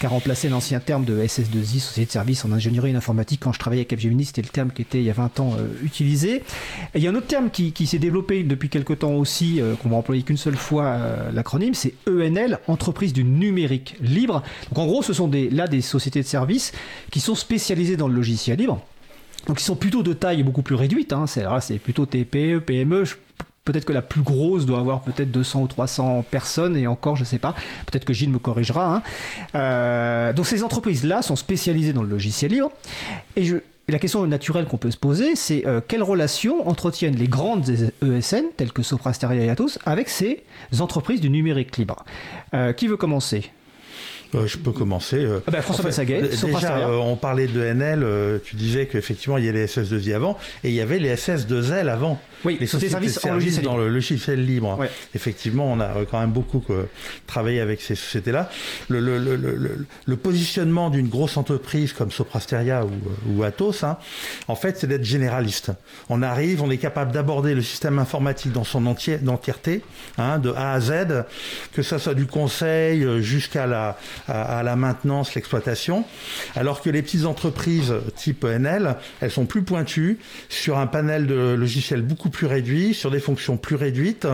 Speaker 1: remplacé l'ancien terme de SS2I, Société de services en ingénierie et en informatique. Quand je travaillais à Capgemini, c'était le terme qui était il y a 20 ans euh, utilisé. Il y a un autre terme qui, s'est développé depuis quelque temps aussi, euh, qu'on va employer qu'une seule fois euh, l'acronyme, c'est ENL, entreprise du numérique libre. Donc en gros, ce sont là des sociétés de services qui sont spécialisées dans le logiciel libre. Donc ils sont plutôt de taille beaucoup plus réduite. Hein. C'est, plutôt TPE, PME. Peut-être que la plus grosse doit avoir peut-être 200 ou 300 personnes et encore, je sais pas. Peut-être que Gilles me corrigera. hein. Euh, donc ces entreprises-là sont spécialisées dans le logiciel libre. Et la question naturelle qu'on peut se poser, c'est euh, quelle relation entretiennent les grandes ESN, telles que Sopra Steria et Atos, avec ces entreprises du numérique libre? Euh, Qui veut commencer?
Speaker 3: Euh, je peux commencer. euh,
Speaker 1: Ah bah, François
Speaker 3: en fait, Déjà, euh, on parlait de NL, tu disais qu'effectivement, il y a les SS2I avant, et il y avait les SS2L avant.
Speaker 1: Oui,
Speaker 3: les
Speaker 1: sociétés
Speaker 3: sociétés de
Speaker 1: services en
Speaker 3: services
Speaker 1: logiciel
Speaker 3: dans
Speaker 1: libre.
Speaker 3: le logiciel libre.
Speaker 1: Ouais.
Speaker 3: Effectivement, on a quand même beaucoup travaillé avec ces sociétés-là. Le, le, le, le, positionnement d'une grosse entreprise comme Soprasteria ou, ou Atos, hein, en fait, c'est d'être généraliste. On arrive, on est capable d'aborder le système informatique dans son entier, entièreté, hein, de A à Z, que ça soit du conseil jusqu'à la, à, la maintenance, l'exploitation, alors que les petites entreprises type NL, elles sont plus pointues sur un panel de logiciels beaucoup plus réduit, sur des fonctions plus réduites.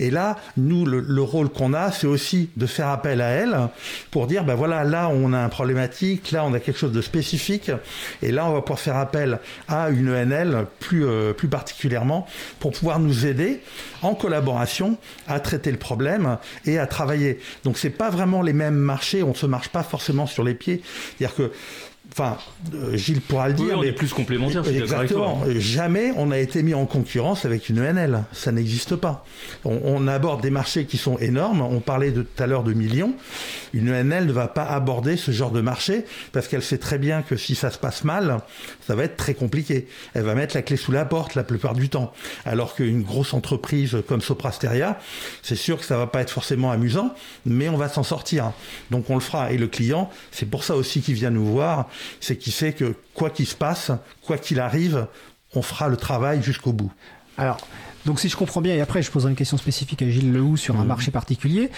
Speaker 3: Et là, nous, le, le rôle qu'on a, c'est aussi de faire appel à elles pour dire, ben voilà, là, on a un problématique, là, on a quelque chose de spécifique, et là, on va pouvoir faire appel à une ENL plus, euh, plus particulièrement pour pouvoir nous aider en collaboration à traiter le problème et à travailler. Donc, c'est pas vraiment les mêmes marchés, on se marche pas forcément sur les pieds. C'est-à-dire que Enfin, euh, Gilles pourra le
Speaker 2: Oui,
Speaker 3: dire.
Speaker 2: on
Speaker 3: mais
Speaker 2: est plus je suis avec
Speaker 3: Exactement.
Speaker 2: toi.
Speaker 3: Jamais on a été mis en concurrence avec une ENL. Ça n'existe pas. On, on aborde des marchés qui sont énormes. On parlait de, tout à l'heure de millions. Une ENL ne va pas aborder ce genre de marché parce qu'elle sait très bien que si ça se passe mal, ça va être très compliqué. Elle va mettre la clé sous la porte la plupart du temps. Alors qu'une grosse entreprise comme Soprasteria, c'est sûr que ça va pas être forcément amusant, mais on va s'en sortir. Donc on le fera. Et le client, c'est pour ça aussi qu'il vient nous voir, c'est qu'il sait que quoi qu'il se passe, quoi qu'il arrive, on fera le travail jusqu'au bout.
Speaker 1: Alors, donc si je comprends bien, et après je poserai une question spécifique à Gilles Lehoux sur un
Speaker 3: Mhm.
Speaker 1: marché particulier,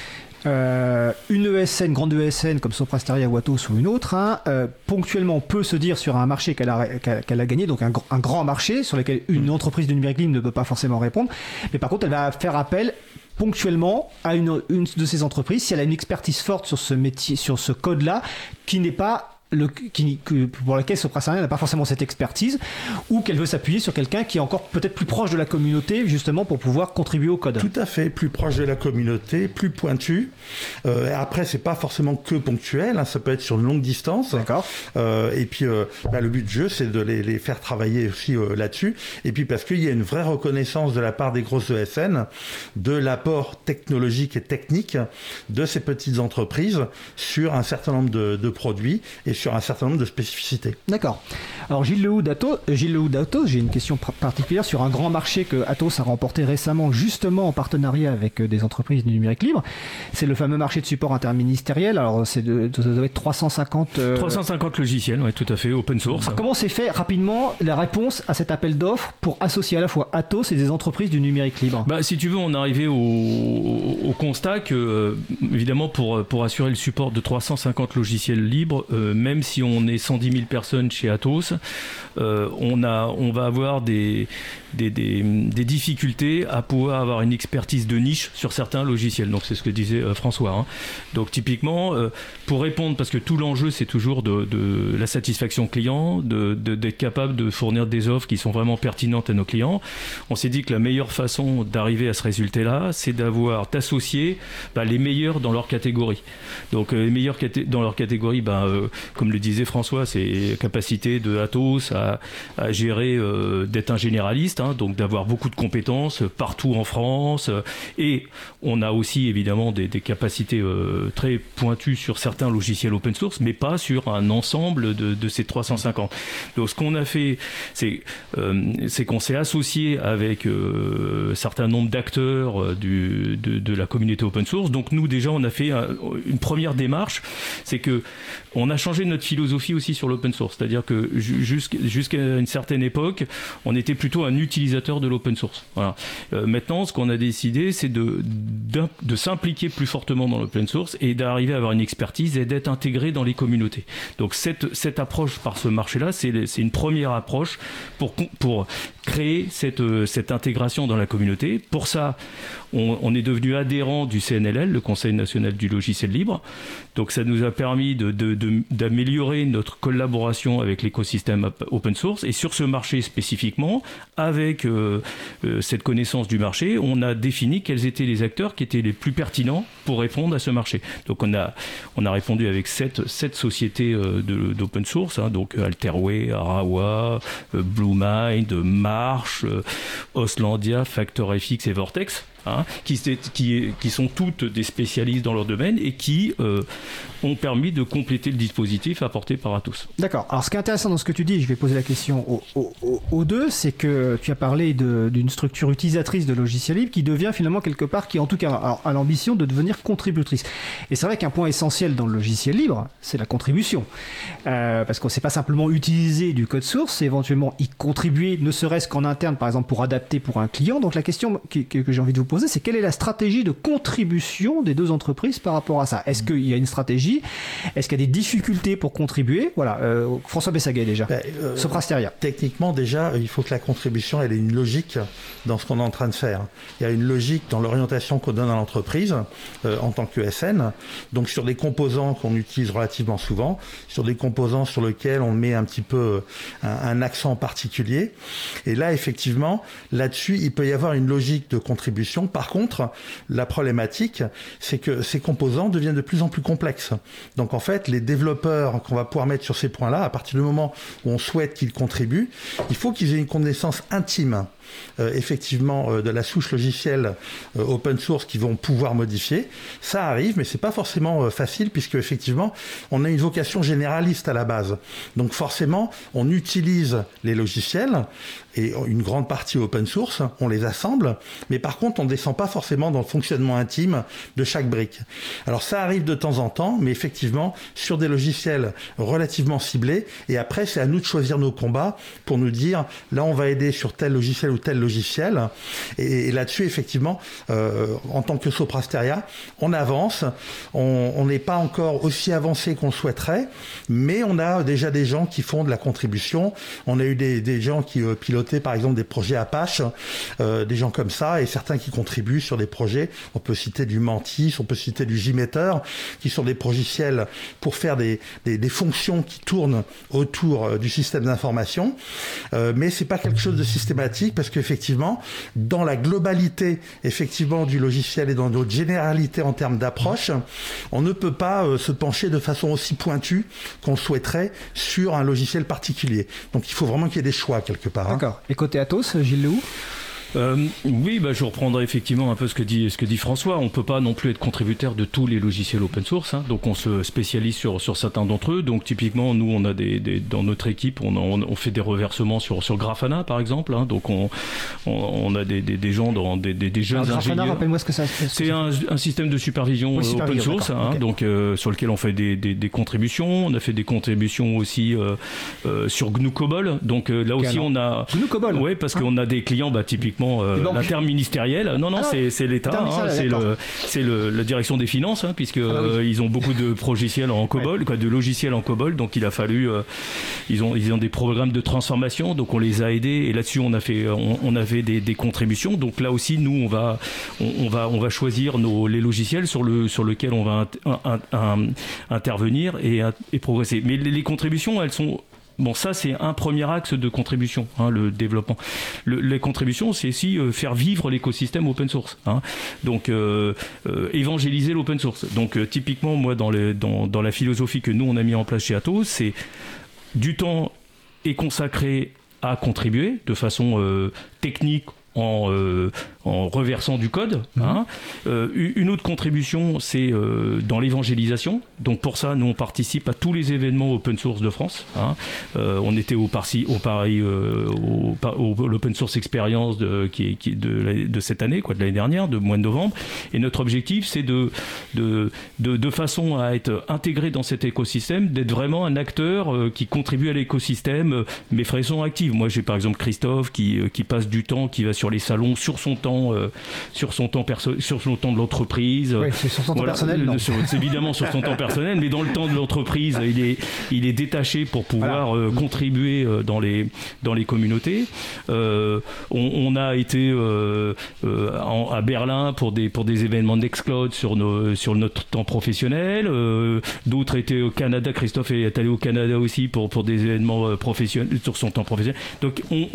Speaker 1: euh, une ESN, grande ESN comme Soprasteria ou Atos ou une autre, hein, euh, ponctuellement peut se dire sur un marché qu'elle a, a gagné, donc un, gr- un grand marché sur lequel une
Speaker 3: Mhm.
Speaker 1: entreprise de numérique libre ne peut pas forcément répondre, mais par contre elle va faire appel ponctuellement à une, une de ces entreprises si elle a une expertise forte sur ce métier, sur ce code-là, qui n'est pas le, qui, que- pour laquelle Soprasteria n'a pas forcément cette expertise, ou qu'elle veut s'appuyer sur quelqu'un qui est encore peut-être plus proche de la communauté, justement pour pouvoir contribuer au code.
Speaker 3: Tout à fait, plus proche de la communauté, plus pointu. Euh, après, c'est pas forcément que ponctuel, hein, ça peut être sur une longue distance.
Speaker 1: D'accord.
Speaker 3: Euh, et puis, euh, bah, le but du jeu, c'est de les, les faire travailler aussi euh, là-dessus. Et puis, parce qu'il y a une vraie reconnaissance de la part des grosses ESN de l'apport technologique et technique de ces petites entreprises sur un certain nombre de, de produits et sur un certain nombre de spécificités.
Speaker 1: D'accord. Alors Gilles Lehoux d'Atos, j'ai une question pr- particulière sur un grand marché que Atos a remporté récemment, justement en partenariat avec euh, des entreprises du numérique libre. C'est le fameux marché de support interministériel. Alors c'est de, ça doit être 350. euh,
Speaker 2: 350 logiciels, ouais, tout à fait, open source.
Speaker 1: Comment s'est fait rapidement la réponse à cet appel d'offres pour associer à la fois Atos et des entreprises du numérique libre?
Speaker 2: Bah, si tu veux, on est arrivé au, au- au constat que, euh, évidemment, pour, pour assurer le support de 350 logiciels libres, euh, même si on est 110 000 personnes chez Atos, on, a, on va avoir des, des, des, difficultés à pouvoir avoir une expertise de niche sur certains logiciels. Donc c'est ce que disait François. Hein. Donc typiquement, pour répondre, parce que tout l'enjeu c'est toujours de, de, la satisfaction client, d'être de, capable de fournir des offres qui sont vraiment pertinentes à nos clients, on s'est dit que la meilleure façon d'arriver à ce résultat-là, c'est d'avoir, d'associer bah, les meilleurs dans leur catégorie. Donc euh, les meilleurs dans leur catégorie, bah, euh, comme le disait François, c'est capacité de Atos à, gérer, euh, d'être un généraliste, hein, donc d'avoir beaucoup de compétences partout en France. et on a aussi évidemment des, capacités très pointues sur certains logiciels open source, mais pas sur un ensemble de, ces 350. Donc ce qu'on a fait, c'est c'est qu'on s'est associé avec un certain nombre d'acteurs de, la communauté open source. Donc nous déjà on a fait une première démarche, c'est que on a changé notre philosophie aussi sur l'open source. C'est-à-dire que jusqu'à une certaine époque, on était plutôt un utilisateur de l'open source. Voilà. Euh, maintenant, ce qu'on a décidé, c'est de, de, s'impliquer plus fortement dans l'open source et d'arriver à avoir une expertise et d'être intégré dans les communautés. Donc cette, cette approche par ce marché-là, c'est une première approche pour, pour créer cette, cette intégration dans la communauté. Pour ça, on, on est devenu adhérent du CNLL, le Conseil national du logiciel libre. Donc ça nous a permis d'améliorer de, notre collaboration avec l'écosystème open source. Et sur ce marché spécifiquement, avec euh, euh, cette connaissance du marché, on a défini quels étaient les acteurs qui étaient les plus pertinents pour répondre à ce marché. Donc on a, on a répondu avec sept, sept sociétés euh, d'open source, hein, donc Alterway, Arawa, Bluemind, March, Oslandia, FactorFX et Vortex. Hein, qui, sont toutes des spécialistes dans leur domaine et qui euh, ont permis de compléter le dispositif apporté par Atos.
Speaker 1: D'accord. Alors ce qui est intéressant dans ce que tu dis, je vais poser la question aux, deux, c'est que tu as parlé d'une structure utilisatrice de logiciels libres qui devient finalement quelque part, qui en tout cas a, l'ambition de devenir contributrice. Et c'est vrai qu'un point essentiel dans le logiciel libre, c'est la contribution. Euh, parce qu'on ne sait pas simplement utiliser du code source, c'est éventuellement y contribuer, ne serait-ce qu'en interne, par exemple, pour adapter pour un client. Donc la question que, que j'ai envie de vous poser, c'est quelle est la stratégie de contribution des deux entreprises par rapport à ça? Est-ce qu'il y a une stratégie? Est-ce qu'il y a des difficultés pour contribuer? Voilà, euh, François Bessaguet déjà. Ben, euh, Soprasteria.
Speaker 3: Techniquement, déjà, il faut que la contribution, elle ait une logique dans ce qu'on est en train de faire. Il y a une logique dans l'orientation qu'on donne à l'entreprise euh, en tant que SN, donc sur des composants qu'on utilise relativement souvent, sur des composants sur lesquels on met un petit peu un, un accent particulier. Et là, effectivement, là-dessus, il peut y avoir une logique de contribution par contre, la problématique, c'est que ces composants deviennent de plus en plus complexes. Donc en fait, les développeurs qu'on va pouvoir mettre sur ces points-là, à partir du moment où on souhaite qu'ils contribuent, il faut qu'ils aient une connaissance intime effectivement euh, de la souche logicielle euh, open source qui vont pouvoir modifier. Ça arrive, mais c'est pas forcément facile puisque effectivement on a une vocation généraliste à la base. Donc forcément, on utilise les logiciels et une grande partie open source, on les assemble, mais par contre on ne descend pas forcément dans le fonctionnement intime de chaque brique. Alors ça arrive de temps en temps, mais effectivement sur des logiciels relativement ciblés, et après c'est à nous de choisir nos combats pour nous dire là on va aider sur tel logiciel ou tel logiciel, et, là-dessus effectivement euh, en tant que Soprasteria, on avance, on n'est pas encore aussi avancé qu'on souhaiterait, mais on a déjà des gens qui font de la contribution, on a eu des, gens qui euh, pilotent par exemple des projets Apache, euh, des gens comme ça, et certains qui contribuent sur des projets. On peut citer du Mantis, on peut citer du Gmeter, qui sont des logiciels pour faire des, des, fonctions qui tournent autour du système d'information. Euh, mais c'est pas quelque chose de systématique parce qu'effectivement, dans la globalité effectivement du logiciel et dans notre généralité en termes d'approche, on ne peut pas euh, se pencher de façon aussi pointue qu'on souhaiterait sur un logiciel particulier. Donc il faut vraiment qu'il y ait des choix quelque part.
Speaker 1: Hein. Et côté Atos, Gilles Lehoux?
Speaker 2: Euh, oui, bah, je reprendrai effectivement un peu ce que dit, ce que dit François. On peut pas non plus être contributeur de tous les logiciels open source, hein. donc on se spécialise sur, sur certains d'entre eux. Donc typiquement, nous, on a des, des dans notre équipe, on, on, fait des reversements sur, sur Grafana, par exemple. Hein. donc on, on, a des, des, gens dans des, des, jeunes Alors, Grafana,
Speaker 1: rappelle-moi ce que ça.
Speaker 2: C'est un, un, système de supervision euh, open source, hein, donc euh, sur lequel on fait des, des, contributions. On a fait des contributions aussi euh, sur GNU COBOL. Donc là aussi, on a
Speaker 1: GNU COBOL.
Speaker 2: Ouais, parce qu'on a des clients, bah, typiquement uniquement l'interministériel. Non, non, ah c'est l'État, hein, c'est le, c'est la direction des finances, hein, puisque ah bah ils ont beaucoup de logiciels en COBOL, quoi, de logiciels en COBOL, donc il a fallu, ils ont, ils ont des programmes de transformation, donc on les a aidés et là-dessus on a fait, on, avait des, des, contributions. Donc là aussi, nous, on va, on, va, on va choisir nos, les logiciels sur le, sur lequel on va intervenir et, et progresser. Mais les, contributions, elles sont Bon, ça, c'est un premier axe de contribution, hein, le développement. les contributions, c'est aussi euh, faire vivre l'écosystème open source. Hein. Donc, euh, euh, évangéliser l'open source. Donc, typiquement, moi, dans, les, dans, dans, la philosophie que nous, on a mis en place chez Atos, c'est du temps est consacré à contribuer de façon technique en, en reversant du code. Mhm. Hein. Euh, une autre contribution, c'est euh, dans l'évangélisation. Donc pour ça, nous on participe à tous les événements open source de France. Hein. Euh, on était au, Paris, au Paris, au, l'open source expérience de, qui, qui de, de, cette année, quoi, de l'année dernière, de mois de novembre. Et notre objectif, c'est de, de, de, façon à être intégré dans cet écosystème, d'être vraiment un acteur qui contribue à l'écosystème, mais façon active. Moi, j'ai par exemple Christophe qui, qui passe du temps, qui va sur les salons sur son temps euh, sur son temps perso sur son temps de l'entreprise.
Speaker 1: Oui, sur son temps personnel.
Speaker 2: C'est évidemment sur son temps personnel, mais dans le temps de l'entreprise, il est, il est détaché pour pouvoir euh, contribuer euh, dans les, dans les communautés. On, a été à Berlin pour des, pour des événements d'Excloud sur, nos, sur notre temps professionnel. D'autres étaient au Canada. Christophe est allé au Canada aussi pour, pour des événements professionnels sur son temps professionnel. Donc on,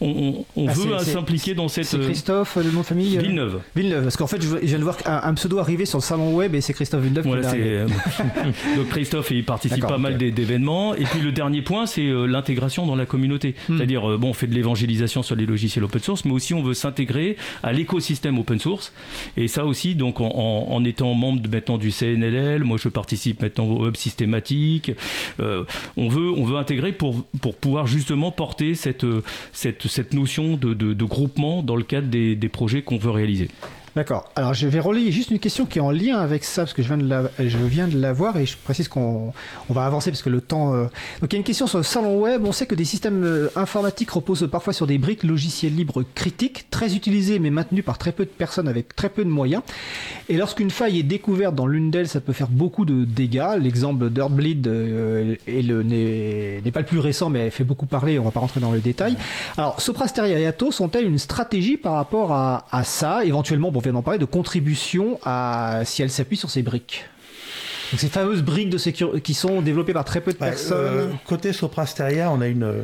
Speaker 2: on, on, ah, veut s'impliquer dans cette.
Speaker 1: Christophe, le nom de famille
Speaker 2: euh, Villeneuve.
Speaker 1: Villeneuve, parce qu'en fait, je viens de voir un, pseudo arriver sur le salon web et c'est Christophe Villeneuve qui
Speaker 2: euh, Donc Christophe, il participe pas mal d'événements. Et puis le dernier point, c'est euh, l'intégration dans la communauté. Hmm. C'est-à-dire, bon, on fait de l'évangélisation sur les logiciels open source, mais aussi on veut s'intégrer à l'écosystème open source. Et ça aussi, donc en, étant membre maintenant du CNLL, moi je participe maintenant au Hub systématique. on, veut, on veut intégrer pour, pour pouvoir justement porter cette, cette, cette notion de, de, groupement dans le cadre des, projets qu'on veut réaliser.
Speaker 1: D'accord. Alors je vais relayer juste une question qui est en lien avec ça parce que je viens de la, voir et je précise qu'on on va avancer parce que le temps. Euh, donc il y a une question sur le salon web. On sait que des systèmes euh, informatiques reposent parfois sur des briques logiciels libres critiques, très utilisées mais maintenues par très peu de personnes avec très peu de moyens. Et lorsqu'une faille est découverte dans l'une d'elles, ça peut faire beaucoup de dégâts. L'exemple d'Earthbleed euh, n'est pas le plus récent mais elle fait beaucoup parler. On va pas rentrer dans les détails. Alors Soprasteria et Atos ont-elles une stratégie par rapport à, à ça Éventuellement, on vient d'en parler, de contribution à, si elle s'appuie sur ces briques. Donc ces fameuses briques de sécurité qui sont développées par très peu de bah, personnes. Euh,
Speaker 3: côté Soprasteria, on a une euh,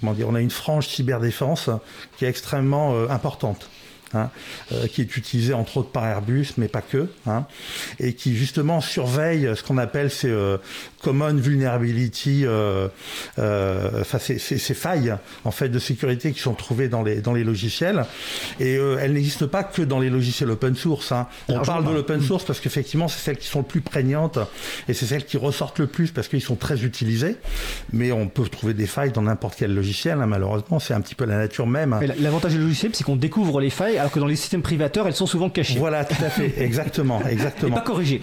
Speaker 3: comment dire, on a une frange cyberdéfense qui est extrêmement euh, importante. Hein, euh, qui est utilisé entre autres par Airbus, mais pas que, hein, et qui justement surveille ce qu'on appelle ces euh, common vulnerability, euh, enfin ces, ces, failles en fait de sécurité qui sont trouvées dans les dans les logiciels. Et elles n'existent pas que dans les logiciels open source. Hein. On parle de l'open source parce qu'effectivement c'est celles qui sont le plus prégnantes et c'est celles qui ressortent le plus parce qu'ils sont très utilisés. Mais on peut trouver des failles dans n'importe quel logiciel. malheureusement, c'est un petit peu la nature même.
Speaker 1: L'avantage du logiciel, c'est qu'on découvre les failles alors que dans les systèmes privateurs, elles sont souvent cachées.
Speaker 3: Voilà, tout à fait, exactement, exactement.
Speaker 1: Et pas corrigées.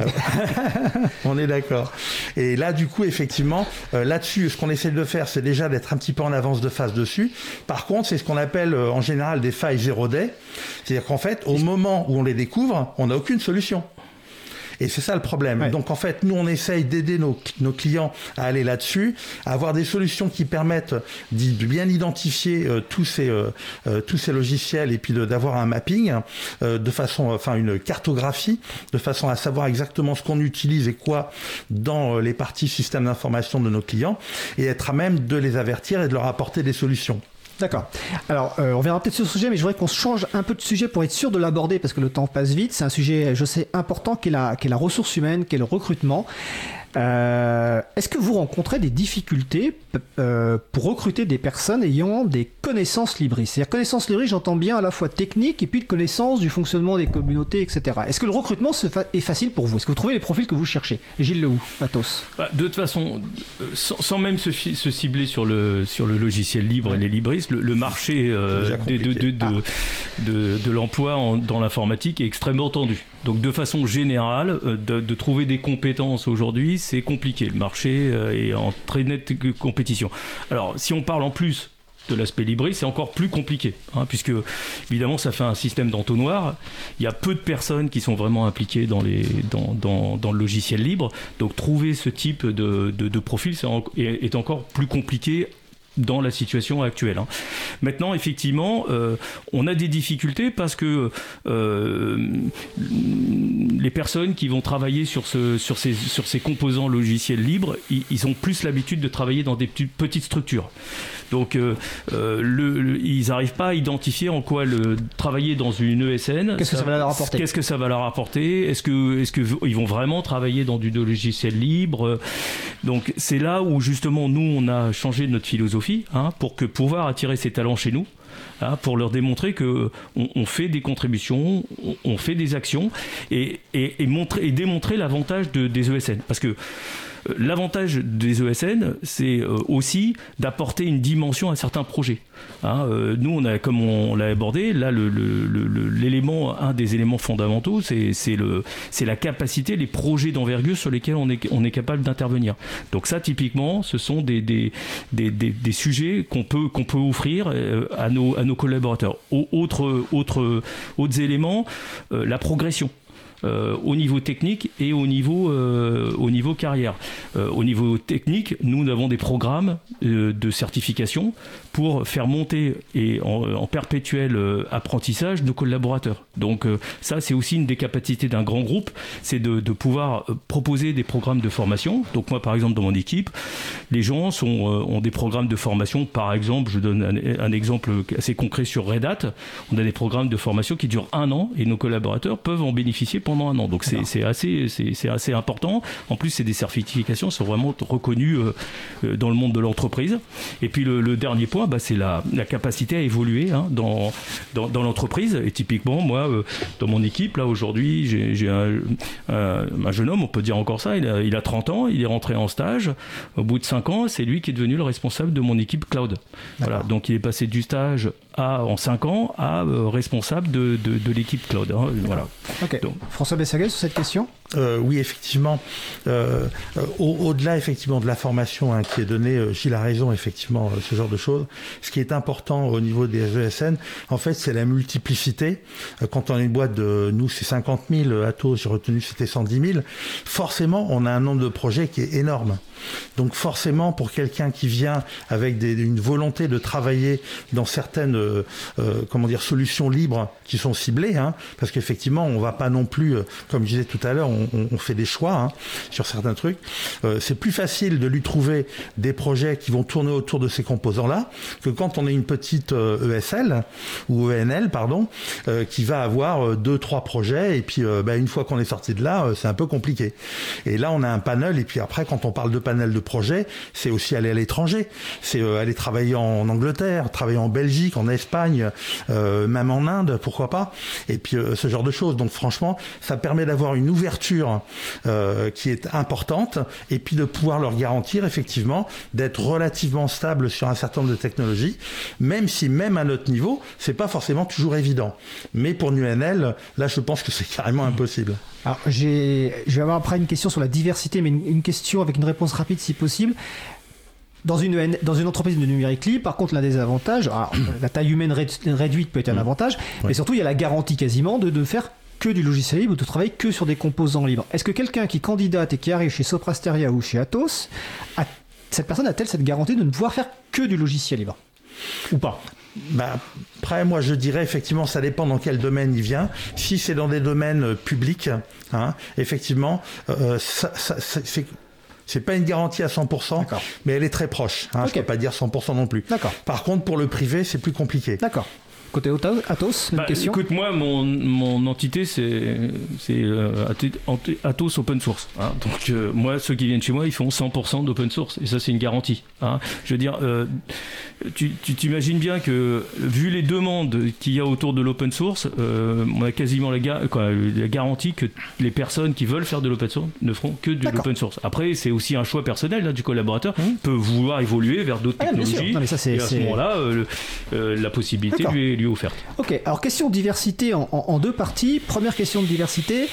Speaker 3: On est d'accord. Et là, du coup, effectivement, euh, là-dessus, ce qu'on essaie de faire, c'est déjà d'être un petit peu en avance de phase dessus. Par contre, c'est ce qu'on appelle euh, en général des failles zéro day. C'est-à-dire qu'en fait, au moment où on les découvre, on n'a aucune solution. Et c'est ça le problème. Donc en fait, nous, on essaye d'aider nos, nos, clients à aller là-dessus, à avoir des solutions qui permettent de bien identifier euh, tous, ces, euh, euh, tous ces logiciels et puis d'avoir un mapping de façon, enfin une cartographie, de façon à savoir exactement ce qu'on utilise et quoi dans les parties système d'information de nos clients et être à même de les avertir et de leur apporter des solutions.
Speaker 1: D'accord. Alors, euh, on verra peut-être sur ce sujet, mais je voudrais qu'on change un peu de sujet pour être sûr de l'aborder, parce que le temps passe vite. C'est un sujet, je sais, important, qui est la, qui est la ressource humaine, qui est le recrutement. Euh, est-ce que vous rencontrez des difficultés euh, pour recruter des personnes ayant des connaissances Libris? C'est-à-dire connaissances Libris, j'entends bien à la fois technique et puis de connaissances du fonctionnement des communautés, etc. Est-ce que le recrutement est facile pour vous? Est-ce que vous trouvez les profils que vous cherchez? Gilles Lehou, Athos.
Speaker 2: Bah, De toute façon, euh, sans, même se, cibler sur le, sur le logiciel libre et les Libris, le, marché de, de, de, de l'emploi dans l'informatique est extrêmement tendu. Donc de façon générale, de trouver des compétences aujourd'hui, c'est compliqué. Le marché euh, est en très nette compétition. Alors, si on parle en plus de l'aspect libré, c'est encore plus compliqué, hein, puisque évidemment ça fait un système d'entonnoir. Il y a peu de personnes qui sont vraiment impliquées dans, les, dans, dans, le logiciel libre, donc trouver ce type de, de, profil est encore plus compliqué dans la situation actuelle. Hein. Maintenant, effectivement, euh, on a des difficultés parce que euh, les personnes qui vont travailler sur, ce, sur, ces, sur ces composants logiciels libres, ils, ils ont plus l'habitude de travailler dans des petites structures. Donc, euh, euh, le, ils n'arrivent pas à identifier en quoi le, travailler dans une ESN.
Speaker 1: Qu'est-ce que ça va leur apporter?
Speaker 2: Qu'est-ce que ça va leur apporter? Est-ce que, est-ce que ils vont vraiment travailler dans du logiciel libre? Donc, c'est là où justement nous on a changé notre philosophie hein, pour pouvoir attirer ces talents chez nous. Hein, pour leur démontrer que on, fait des contributions, on, fait des actions et, et, et, montrer et démontrer l'avantage de, des ESN. Parce que L'avantage des ESN, c'est euh, aussi d'apporter une dimension à certains projets. Hein, euh, nous, on a, comme on l'a abordé, là, l'élément, un des éléments fondamentaux, c'est la capacité, les projets d'envergure sur lesquels on est, on est capable d'intervenir. Donc ça, typiquement, ce sont des, des, des, des sujets qu'on peut, qu'on peut offrir euh, à nos, à nos collaborateurs. Autres, autres, autres éléments, la progression. Euh, au niveau technique et au niveau, euh, au niveau carrière. Euh, au niveau technique, nous avons des programmes de certification pour faire monter et en, en perpétuel apprentissage nos collaborateurs. Donc ça, c'est aussi une des capacités d'un grand groupe, c'est de, de, pouvoir proposer des programmes de formation. Donc moi, par exemple, dans mon équipe, les gens sont, ont des programmes de formation. Par exemple, je donne un, un exemple assez concret sur Red Hat. On a des programmes de formation qui durent un an et nos collaborateurs peuvent en bénéficier pendant un an. Donc c'est assez, c'est assez important. En plus, c'est des certifications qui sont vraiment reconnues euh, dans le monde de l'entreprise. Et puis le, le, dernier point, bah, c'est la, la, capacité à évoluer hein, dans, dans, dans l'entreprise. Et typiquement, moi, euh, dans mon équipe, là aujourd'hui, j'ai un, un, un, jeune homme, on peut dire encore ça, il a, il a 30 ans, il est rentré en stage. Au bout de 5 ans, c'est lui qui est devenu le responsable de mon équipe cloud. Voilà, donc il est passé du stage à, en 5 ans à euh, responsable de, de, de l'équipe cloud. Hein, voilà.
Speaker 1: Okay. Donc, François Bessaguet, sur cette question?
Speaker 3: Euh, Oui, effectivement. Euh, Au-delà, au effectivement, de la formation hein, qui est donnée, euh, Gilles a raison, effectivement, euh, ce genre de choses. Ce qui est important au niveau des ESN, en fait, c'est la multiplicité. Euh, quand on a une boîte de, nous, c'est 50 000, Atos, j'ai retenu, c'était 110 000. Forcément, on a un nombre de projets qui est énorme. Donc forcément, pour quelqu'un qui vient avec des, une volonté de travailler dans certaines euh, euh, comment dire solutions libres qui sont ciblées, hein, parce qu'effectivement, on va pas non plus, euh, comme je disais tout à l'heure, on, fait des choix hein, sur certains trucs. Euh, c'est plus facile de lui trouver des projets qui vont tourner autour de ces composants-là que quand on est une petite ESL ou ENL, pardon, qui va avoir deux trois projets et puis bah, une fois qu'on est sorti de là, c'est un peu compliqué. Et là, on a un panel et puis après, quand on parle de panel de projets, c'est aussi aller à l'étranger, c'est euh, aller travailler en Angleterre, travailler en Belgique, en Espagne, euh, même en Inde, pourquoi pas, et puis euh, ce genre de choses. Donc franchement, ça permet d'avoir une ouverture euh, qui est importante, et puis de pouvoir leur garantir effectivement d'être relativement stable sur un certain nombre de technologies, même si même à notre niveau, c'est pas forcément toujours évident. Mais pour NUNL, là, je pense que c'est carrément impossible.
Speaker 1: Alors, je vais avoir après une question sur la diversité, mais une, une question avec une réponse rapide si possible. Dans une, dans une entreprise de numérique libre, par contre, l'un des avantages, alors, la taille humaine réduite peut être un avantage, ouais. mais surtout, il y a la garantie quasiment de, de faire que du logiciel libre, de travailler que sur des composants libres. Est-ce que quelqu'un qui candidate et qui arrive chez Soprasteria ou chez Atos, a, cette personne a-t-elle cette garantie de ne pouvoir faire que du logiciel libre Ou pas?
Speaker 3: Bah, après, moi, je dirais effectivement, ça dépend dans quel domaine il vient. Si c'est dans des domaines euh, publics, hein, effectivement, euh, ça, ça, c'est c'est pas une garantie à 100%, mais elle est très proche. Hein, okay. Je peux pas dire 100% non plus. Par contre, pour le privé, c'est plus compliqué.
Speaker 1: D'accord. Côté Atos, une
Speaker 2: bah,
Speaker 1: question
Speaker 2: Écoute, moi, mon, mon entité, c'est euh, Atos Open Source. Hein. Donc, euh, moi, ceux qui viennent chez moi, ils font 100% d'open source. Et ça, c'est une garantie. Hein. Je veux dire, euh, tu t'imagines bien que, vu les demandes qu'il y a autour de l'open source, euh, on a quasiment la, ga quoi, la, garantie que les personnes qui veulent faire de l'open source ne feront que de l'open source. Après, c'est aussi un choix personnel là, du collaborateur. Mmh. peut vouloir évoluer vers d'autres ah, technologies.
Speaker 1: Non, mais ça,
Speaker 2: et à ce moment-là, la possibilité lui est
Speaker 1: Ok, alors question diversité en, deux parties. Première question de diversité,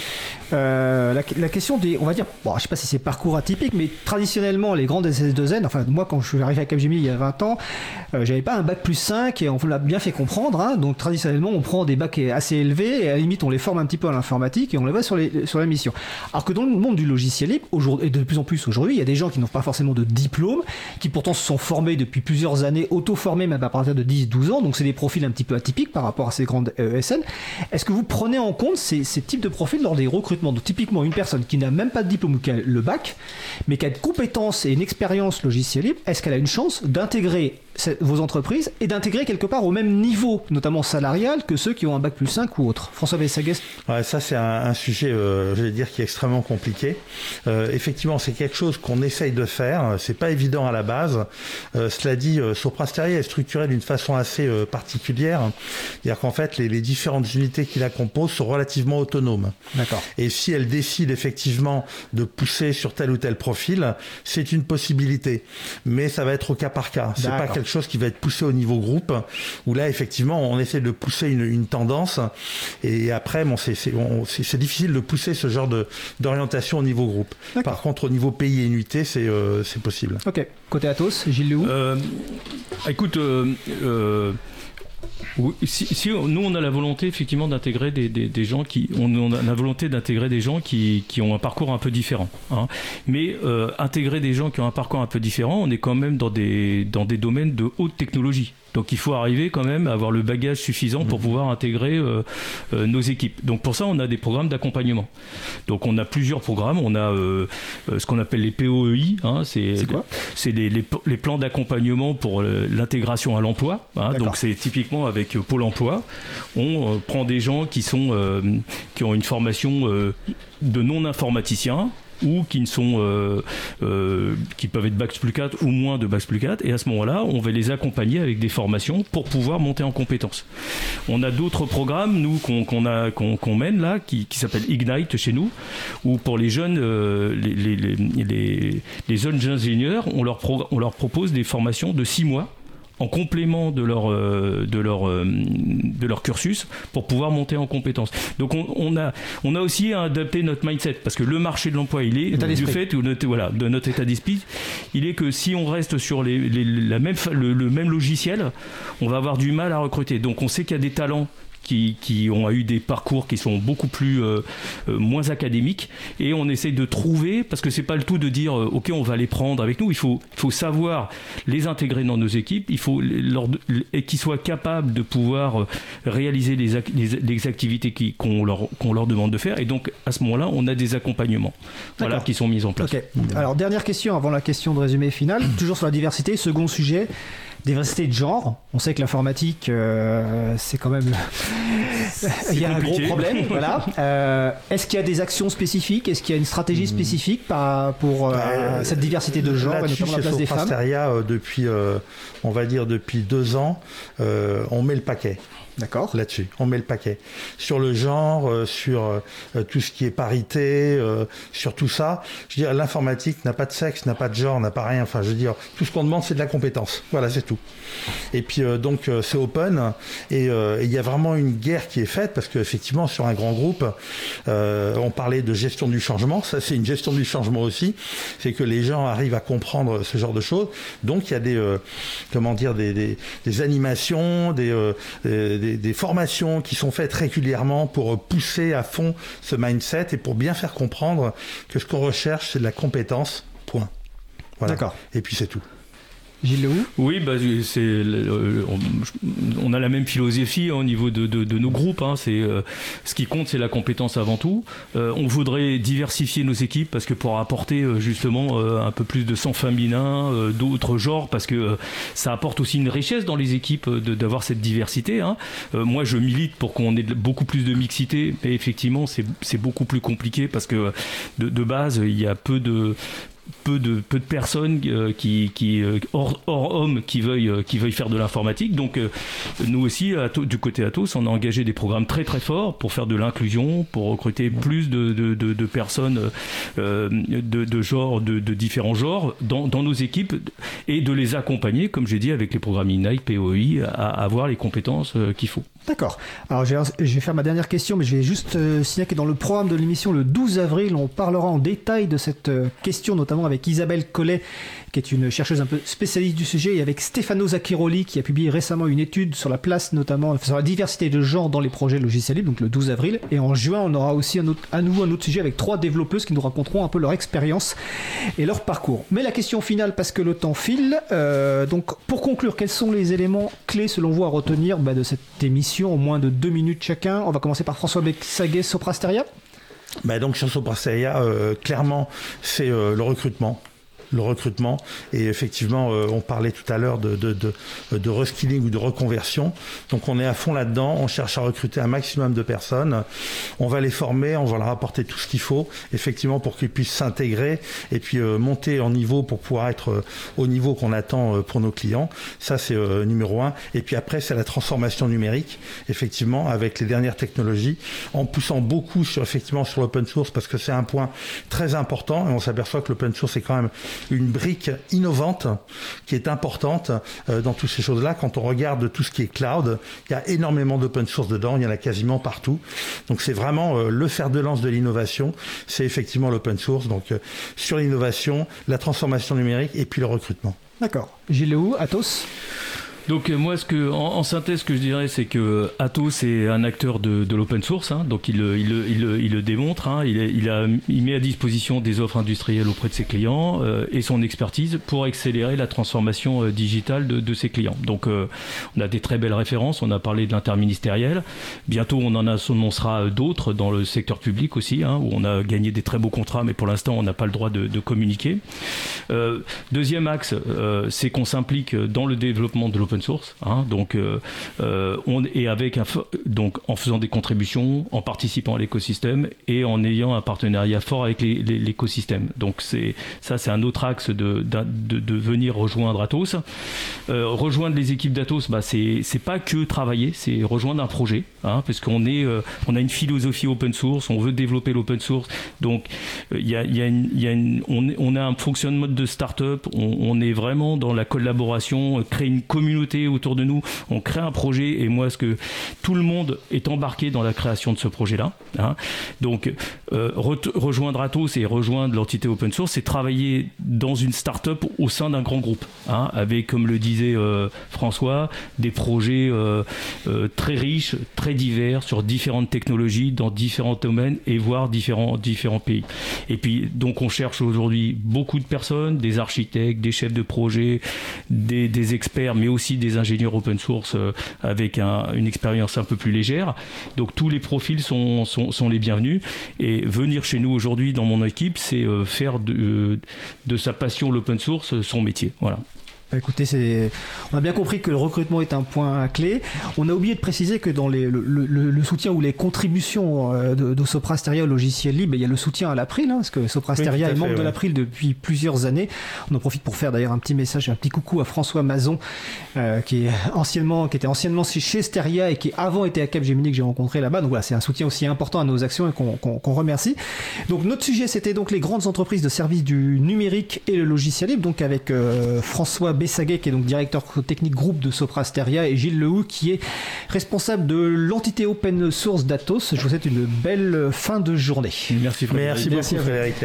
Speaker 1: euh, la, question des, on va dire, bon, je sais pas si c'est parcours atypique, mais traditionnellement, les grandes SS2N, enfin, moi, quand je suis arrivé à Capgemini il y a 20 ans, euh, j'avais pas un bac plus 5 et on l'a bien fait comprendre. Hein. donc, traditionnellement, on prend des bacs assez élevés et à la limite, on les forme un petit peu à l'informatique et on les va sur, les, sur la mission. Alors que dans le monde du logiciel libre, et de plus en plus aujourd'hui, il y a des gens qui n'ont pas forcément de diplôme, qui pourtant se sont formés depuis plusieurs années, auto-formés même à partir de 10-12 ans, donc c'est des profils un petit peu atypiques par rapport à ces grandes ESN. Est-ce que vous prenez en compte ces, types de profils lors des recrutements? Donc typiquement une personne qui n'a même pas de diplôme ou qui a le bac, mais qui a une compétence et une expérience logiciel libre, est-ce qu'elle a une chance d'intégrer vos entreprises et d'intégrer quelque part au même niveau, notamment salarial, que ceux qui ont un bac plus 5 ou autre. François Vessaguest
Speaker 3: ouais, Ça, c'est un, sujet, euh, je vais dire, qui est extrêmement compliqué. Euh, effectivement, c'est quelque chose qu'on essaye de faire. C'est pas évident à la base. Euh, cela dit, euh, Soprasteria est structuré d'une façon assez euh, particulière. C'est-à-dire qu'en fait, les, les, différentes unités qui la composent sont relativement autonomes.
Speaker 1: D'accord.
Speaker 3: Et si elles décident effectivement de pousser sur tel ou tel profil, c'est une possibilité. Mais ça va être au cas par cas. C'est pas quelque chose qui va être poussé au niveau groupe, où là, effectivement, on essaie de pousser une, une tendance. Et après, bon, c'est difficile de pousser ce genre d'orientation au niveau groupe. Par contre, au niveau pays et unité, c'est euh, possible.
Speaker 1: Ok. Côté Atos, Gilles Léou
Speaker 2: euh, Écoute, si, nous on a la volonté effectivement d'intégrer des, des, gens qui on, a la volonté d'intégrer des gens qui, qui, ont un parcours un peu différent hein. mais euh, intégrer des gens qui ont un parcours un peu différent on est quand même dans des dans des domaines de haute technologie donc il faut arriver quand même à avoir le bagage suffisant pour mhm. pouvoir intégrer euh, euh, nos équipes. Donc pour ça, on a des programmes d'accompagnement. Donc on a plusieurs programmes. On a euh, ce qu'on appelle les POEI. Hein, c'est quoi? C'est les, les, plans d'accompagnement pour l'intégration à l'emploi. Hein, donc c'est typiquement avec Pôle Emploi. On prend des gens qui sont qui ont une formation de non informaticiens ou qui ne sont euh, euh, qui peuvent être bac plus 4 ou moins de bac plus 4 et à ce moment-là on va les accompagner avec des formations pour pouvoir monter en compétences on a d'autres programmes nous qu'on a qu'on mène là qui, qui s'appellent Ignite chez nous où pour les jeunes euh, les, les, les, jeunes ingénieurs on leur, on leur propose des formations de 6 mois en complément de leur, euh, de, leur, euh, de leur cursus pour pouvoir monter en compétences. Donc on, a, on a aussi adapté notre mindset parce que le marché de l'emploi, il est du fait voilà, de notre état d'esprit, il est que si on reste sur les, la même, le, le même logiciel, on va avoir du mal à recruter. Donc on sait qu'il y a des talents qui, ont eu des parcours qui sont beaucoup plus euh, euh, moins académiques. Et on essaye de trouver parce que c'est pas le tout de dire euh, ok on va les prendre avec nous. Il faut il faut savoir les intégrer dans nos équipes. Il faut leur, et qu'ils soient capables de pouvoir réaliser les, les, activités qu'on leur qu'on leur demande de faire. Et donc à ce moment-là on a des accompagnements voilà qui sont mis en place.
Speaker 1: Alors dernière question avant la question de résumé final. Toujours sur la diversité second sujet diversité de genre. On sait que l'informatique, euh, c'est quand même. Il y a un gros problème. voilà. Euh, est-ce qu'il y a des actions spécifiques? Est-ce qu'il y a une stratégie hmm. spécifique pour euh, cette diversité de genre,
Speaker 3: et notamment la place des femmes? Depuis, on va dire, depuis deux ans, on met le paquet.
Speaker 1: D'accord.
Speaker 3: Là-dessus, on met le paquet. Sur le genre, euh, sur euh, tout ce qui est parité, euh, sur tout ça. Je veux dire, l'informatique n'a pas de sexe, n'a pas de genre, n'a pas rien. Enfin, je veux dire, tout ce qu'on demande, c'est de la compétence. Voilà, c'est tout. Et puis, donc, c'est open. Et il y a vraiment une guerre qui est faite parce qu'effectivement, sur un grand groupe, on parlait de gestion du changement. Ça, c'est une gestion du changement aussi. C'est que les gens arrivent à comprendre ce genre de choses. Donc, il y a des, comment dire, des, animations, des des, formations qui sont faites régulièrement pour pousser à fond ce mindset et pour bien faire comprendre que ce qu'on recherche, c'est de la compétence, point.
Speaker 1: Voilà. D'accord.
Speaker 3: Et puis c'est tout.
Speaker 1: Gilles
Speaker 2: Oui, bah, on, a la même philosophie hein, au niveau de, de, nos groupes. Hein, c'est, euh, ce qui compte, c'est la compétence avant tout. Euh, on voudrait diversifier nos équipes parce que pour apporter euh, justement un peu plus de sang féminin, d'autres genres, parce que ça apporte aussi une richesse dans les équipes d'avoir cette diversité. Hein. moi, je milite pour qu'on ait beaucoup plus de mixité, mais effectivement, c'est, beaucoup plus compliqué parce que de, de base, il y a peu de peu de peu de personnes qui, qui hors, hors hommes qui veuillent qui veuillent faire de l'informatique. Donc nous aussi du côté Atos, on a engagé des programmes très très forts pour faire de l'inclusion, pour recruter plus de, de, de, personnes de, de genre de, différents genres dans, dans nos équipes et de les accompagner, comme j'ai dit, avec les programmes INAI, POI, à avoir les compétences qu'il faut.
Speaker 1: D'accord. Alors je vais faire ma dernière question, mais je vais juste euh, signaler que dans le programme de l'émission, le 12 avril, on parlera en détail de cette euh, question, notamment avec Isabelle Collet, qui est une chercheuse un peu spécialiste du sujet, et avec Stefano Zacchiroli, qui a publié récemment une étude sur la place, notamment sur la diversité de genre dans les projets logiciels libres, donc le 12 avril. Et en juin, on aura aussi un autre, à nouveau un autre sujet avec trois développeuses qui nous raconteront un peu leur expérience et leur parcours. Mais la question finale, parce que le temps file, euh, donc pour conclure, quels sont les éléments clés selon vous à retenir bah, de cette émission au moins de deux minutes chacun? On va commencer par François Bexaguet, Soprasteria.
Speaker 3: Bah donc sur Soprasteria, euh, clairement, c'est euh, le recrutement le recrutement. Et effectivement, euh, on parlait tout à l'heure de, de, de, reskilling ou de reconversion. Donc on est à fond là-dedans. On cherche à recruter un maximum de personnes. On va les former, on va leur apporter tout ce qu'il faut, effectivement, pour qu'ils puissent s'intégrer et puis euh, monter en niveau pour pouvoir être euh, au niveau qu'on attend pour nos clients. Ça, c'est numéro un. Et puis après, c'est la transformation numérique, effectivement, avec les dernières technologies, en poussant beaucoup sur effectivement sur l'open source parce que c'est un point très important et on s'aperçoit que l'open source est quand même une brique innovante qui est importante euh, dans toutes ces choses-là. Quand on regarde tout ce qui est cloud, il y a énormément d'open source dedans, il y en a quasiment partout. Donc c'est vraiment euh, le fer de lance de l'innovation, c'est effectivement l'open source. Donc euh, sur l'innovation, la transformation numérique et puis le recrutement.
Speaker 1: D'accord. Gilles Athos
Speaker 2: donc euh, moi, ce que, en, synthèse, ce que je dirais, c'est que Atos est un acteur de, de l'open source, hein, donc il, il, il, il, le démontre, hein, il, a, il met à disposition des offres industrielles auprès de ses clients euh, et son expertise pour accélérer la transformation euh, digitale de, de, ses clients. Donc on a des très belles références, on a parlé de l'interministériel, bientôt on en annoncera d'autres dans le secteur public aussi, hein, où on a gagné des très beaux contrats, mais pour l'instant on n'a pas le droit de, de communiquer. deuxième axe, c'est qu'on s'implique dans le développement de l'open source. Hein, donc, euh, euh, on est avec un, donc en faisant des contributions, en participant à l'écosystème et en ayant un partenariat fort avec l'écosystème. Donc c'est ça, c'est un autre axe de, de, venir rejoindre Atos. Euh, rejoindre les équipes d'Atos, bah c'est pas que travailler, c'est rejoindre un projet, hein, parce qu'on est on a une philosophie open source, on veut développer l'open source. Donc il y a, a, y a on, on a un fonctionnement de start-up, on, on est vraiment dans la collaboration, créer une communauté autour de nous, on crée un projet et moi, ce que tout le monde est embarqué dans la création de ce projet-là. Hein? Donc, euh, rejoindre Atos et rejoindre l'entité open source, c'est travailler dans une start-up au sein d'un grand groupe, hein, avec, comme le disait euh, François, des projets euh, très riches, très divers, sur différentes technologies, dans différents domaines et voire différents, différents pays. Et puis, donc, on cherche aujourd'hui beaucoup de personnes, des architectes, des chefs de projet, des, des experts, mais aussi des ingénieurs open source euh, avec une expérience un peu plus légère. Donc tous les profils sont, sont, les bienvenus. Et venir chez nous aujourd'hui dans mon équipe, c'est euh, faire de, euh, de sa passion l'open source son métier. Voilà.
Speaker 1: Bah, écoutez, c'est... on a bien compris que le recrutement est un point clé. On a oublié de préciser que dans les, le, soutien ou les contributions euh, de, de Soprasteria au logiciel libre, il y a le soutien à l'April, hein, parce que Soprasteria est membre de l'April depuis plusieurs années. On en profite pour faire d'ailleurs un petit message, un petit coucou à François Mazon, euh, qui, est anciennement, qui était anciennement chez Steria et qui avant était à Capgemini que j'ai rencontré là-bas. Donc voilà, c'est un soutien aussi important à nos actions et qu'on, remercie. Donc notre sujet, c'était donc les grandes entreprises de services du numérique et le logiciel libre, donc avec euh, François Bessaguet, qui est donc directeur technique groupe de Soprasteria, et Gilles Lehou, qui est responsable de l'entité open source d'Atos. Je vous souhaite une belle fin de journée.
Speaker 3: Merci, Merci beaucoup, Frédéric.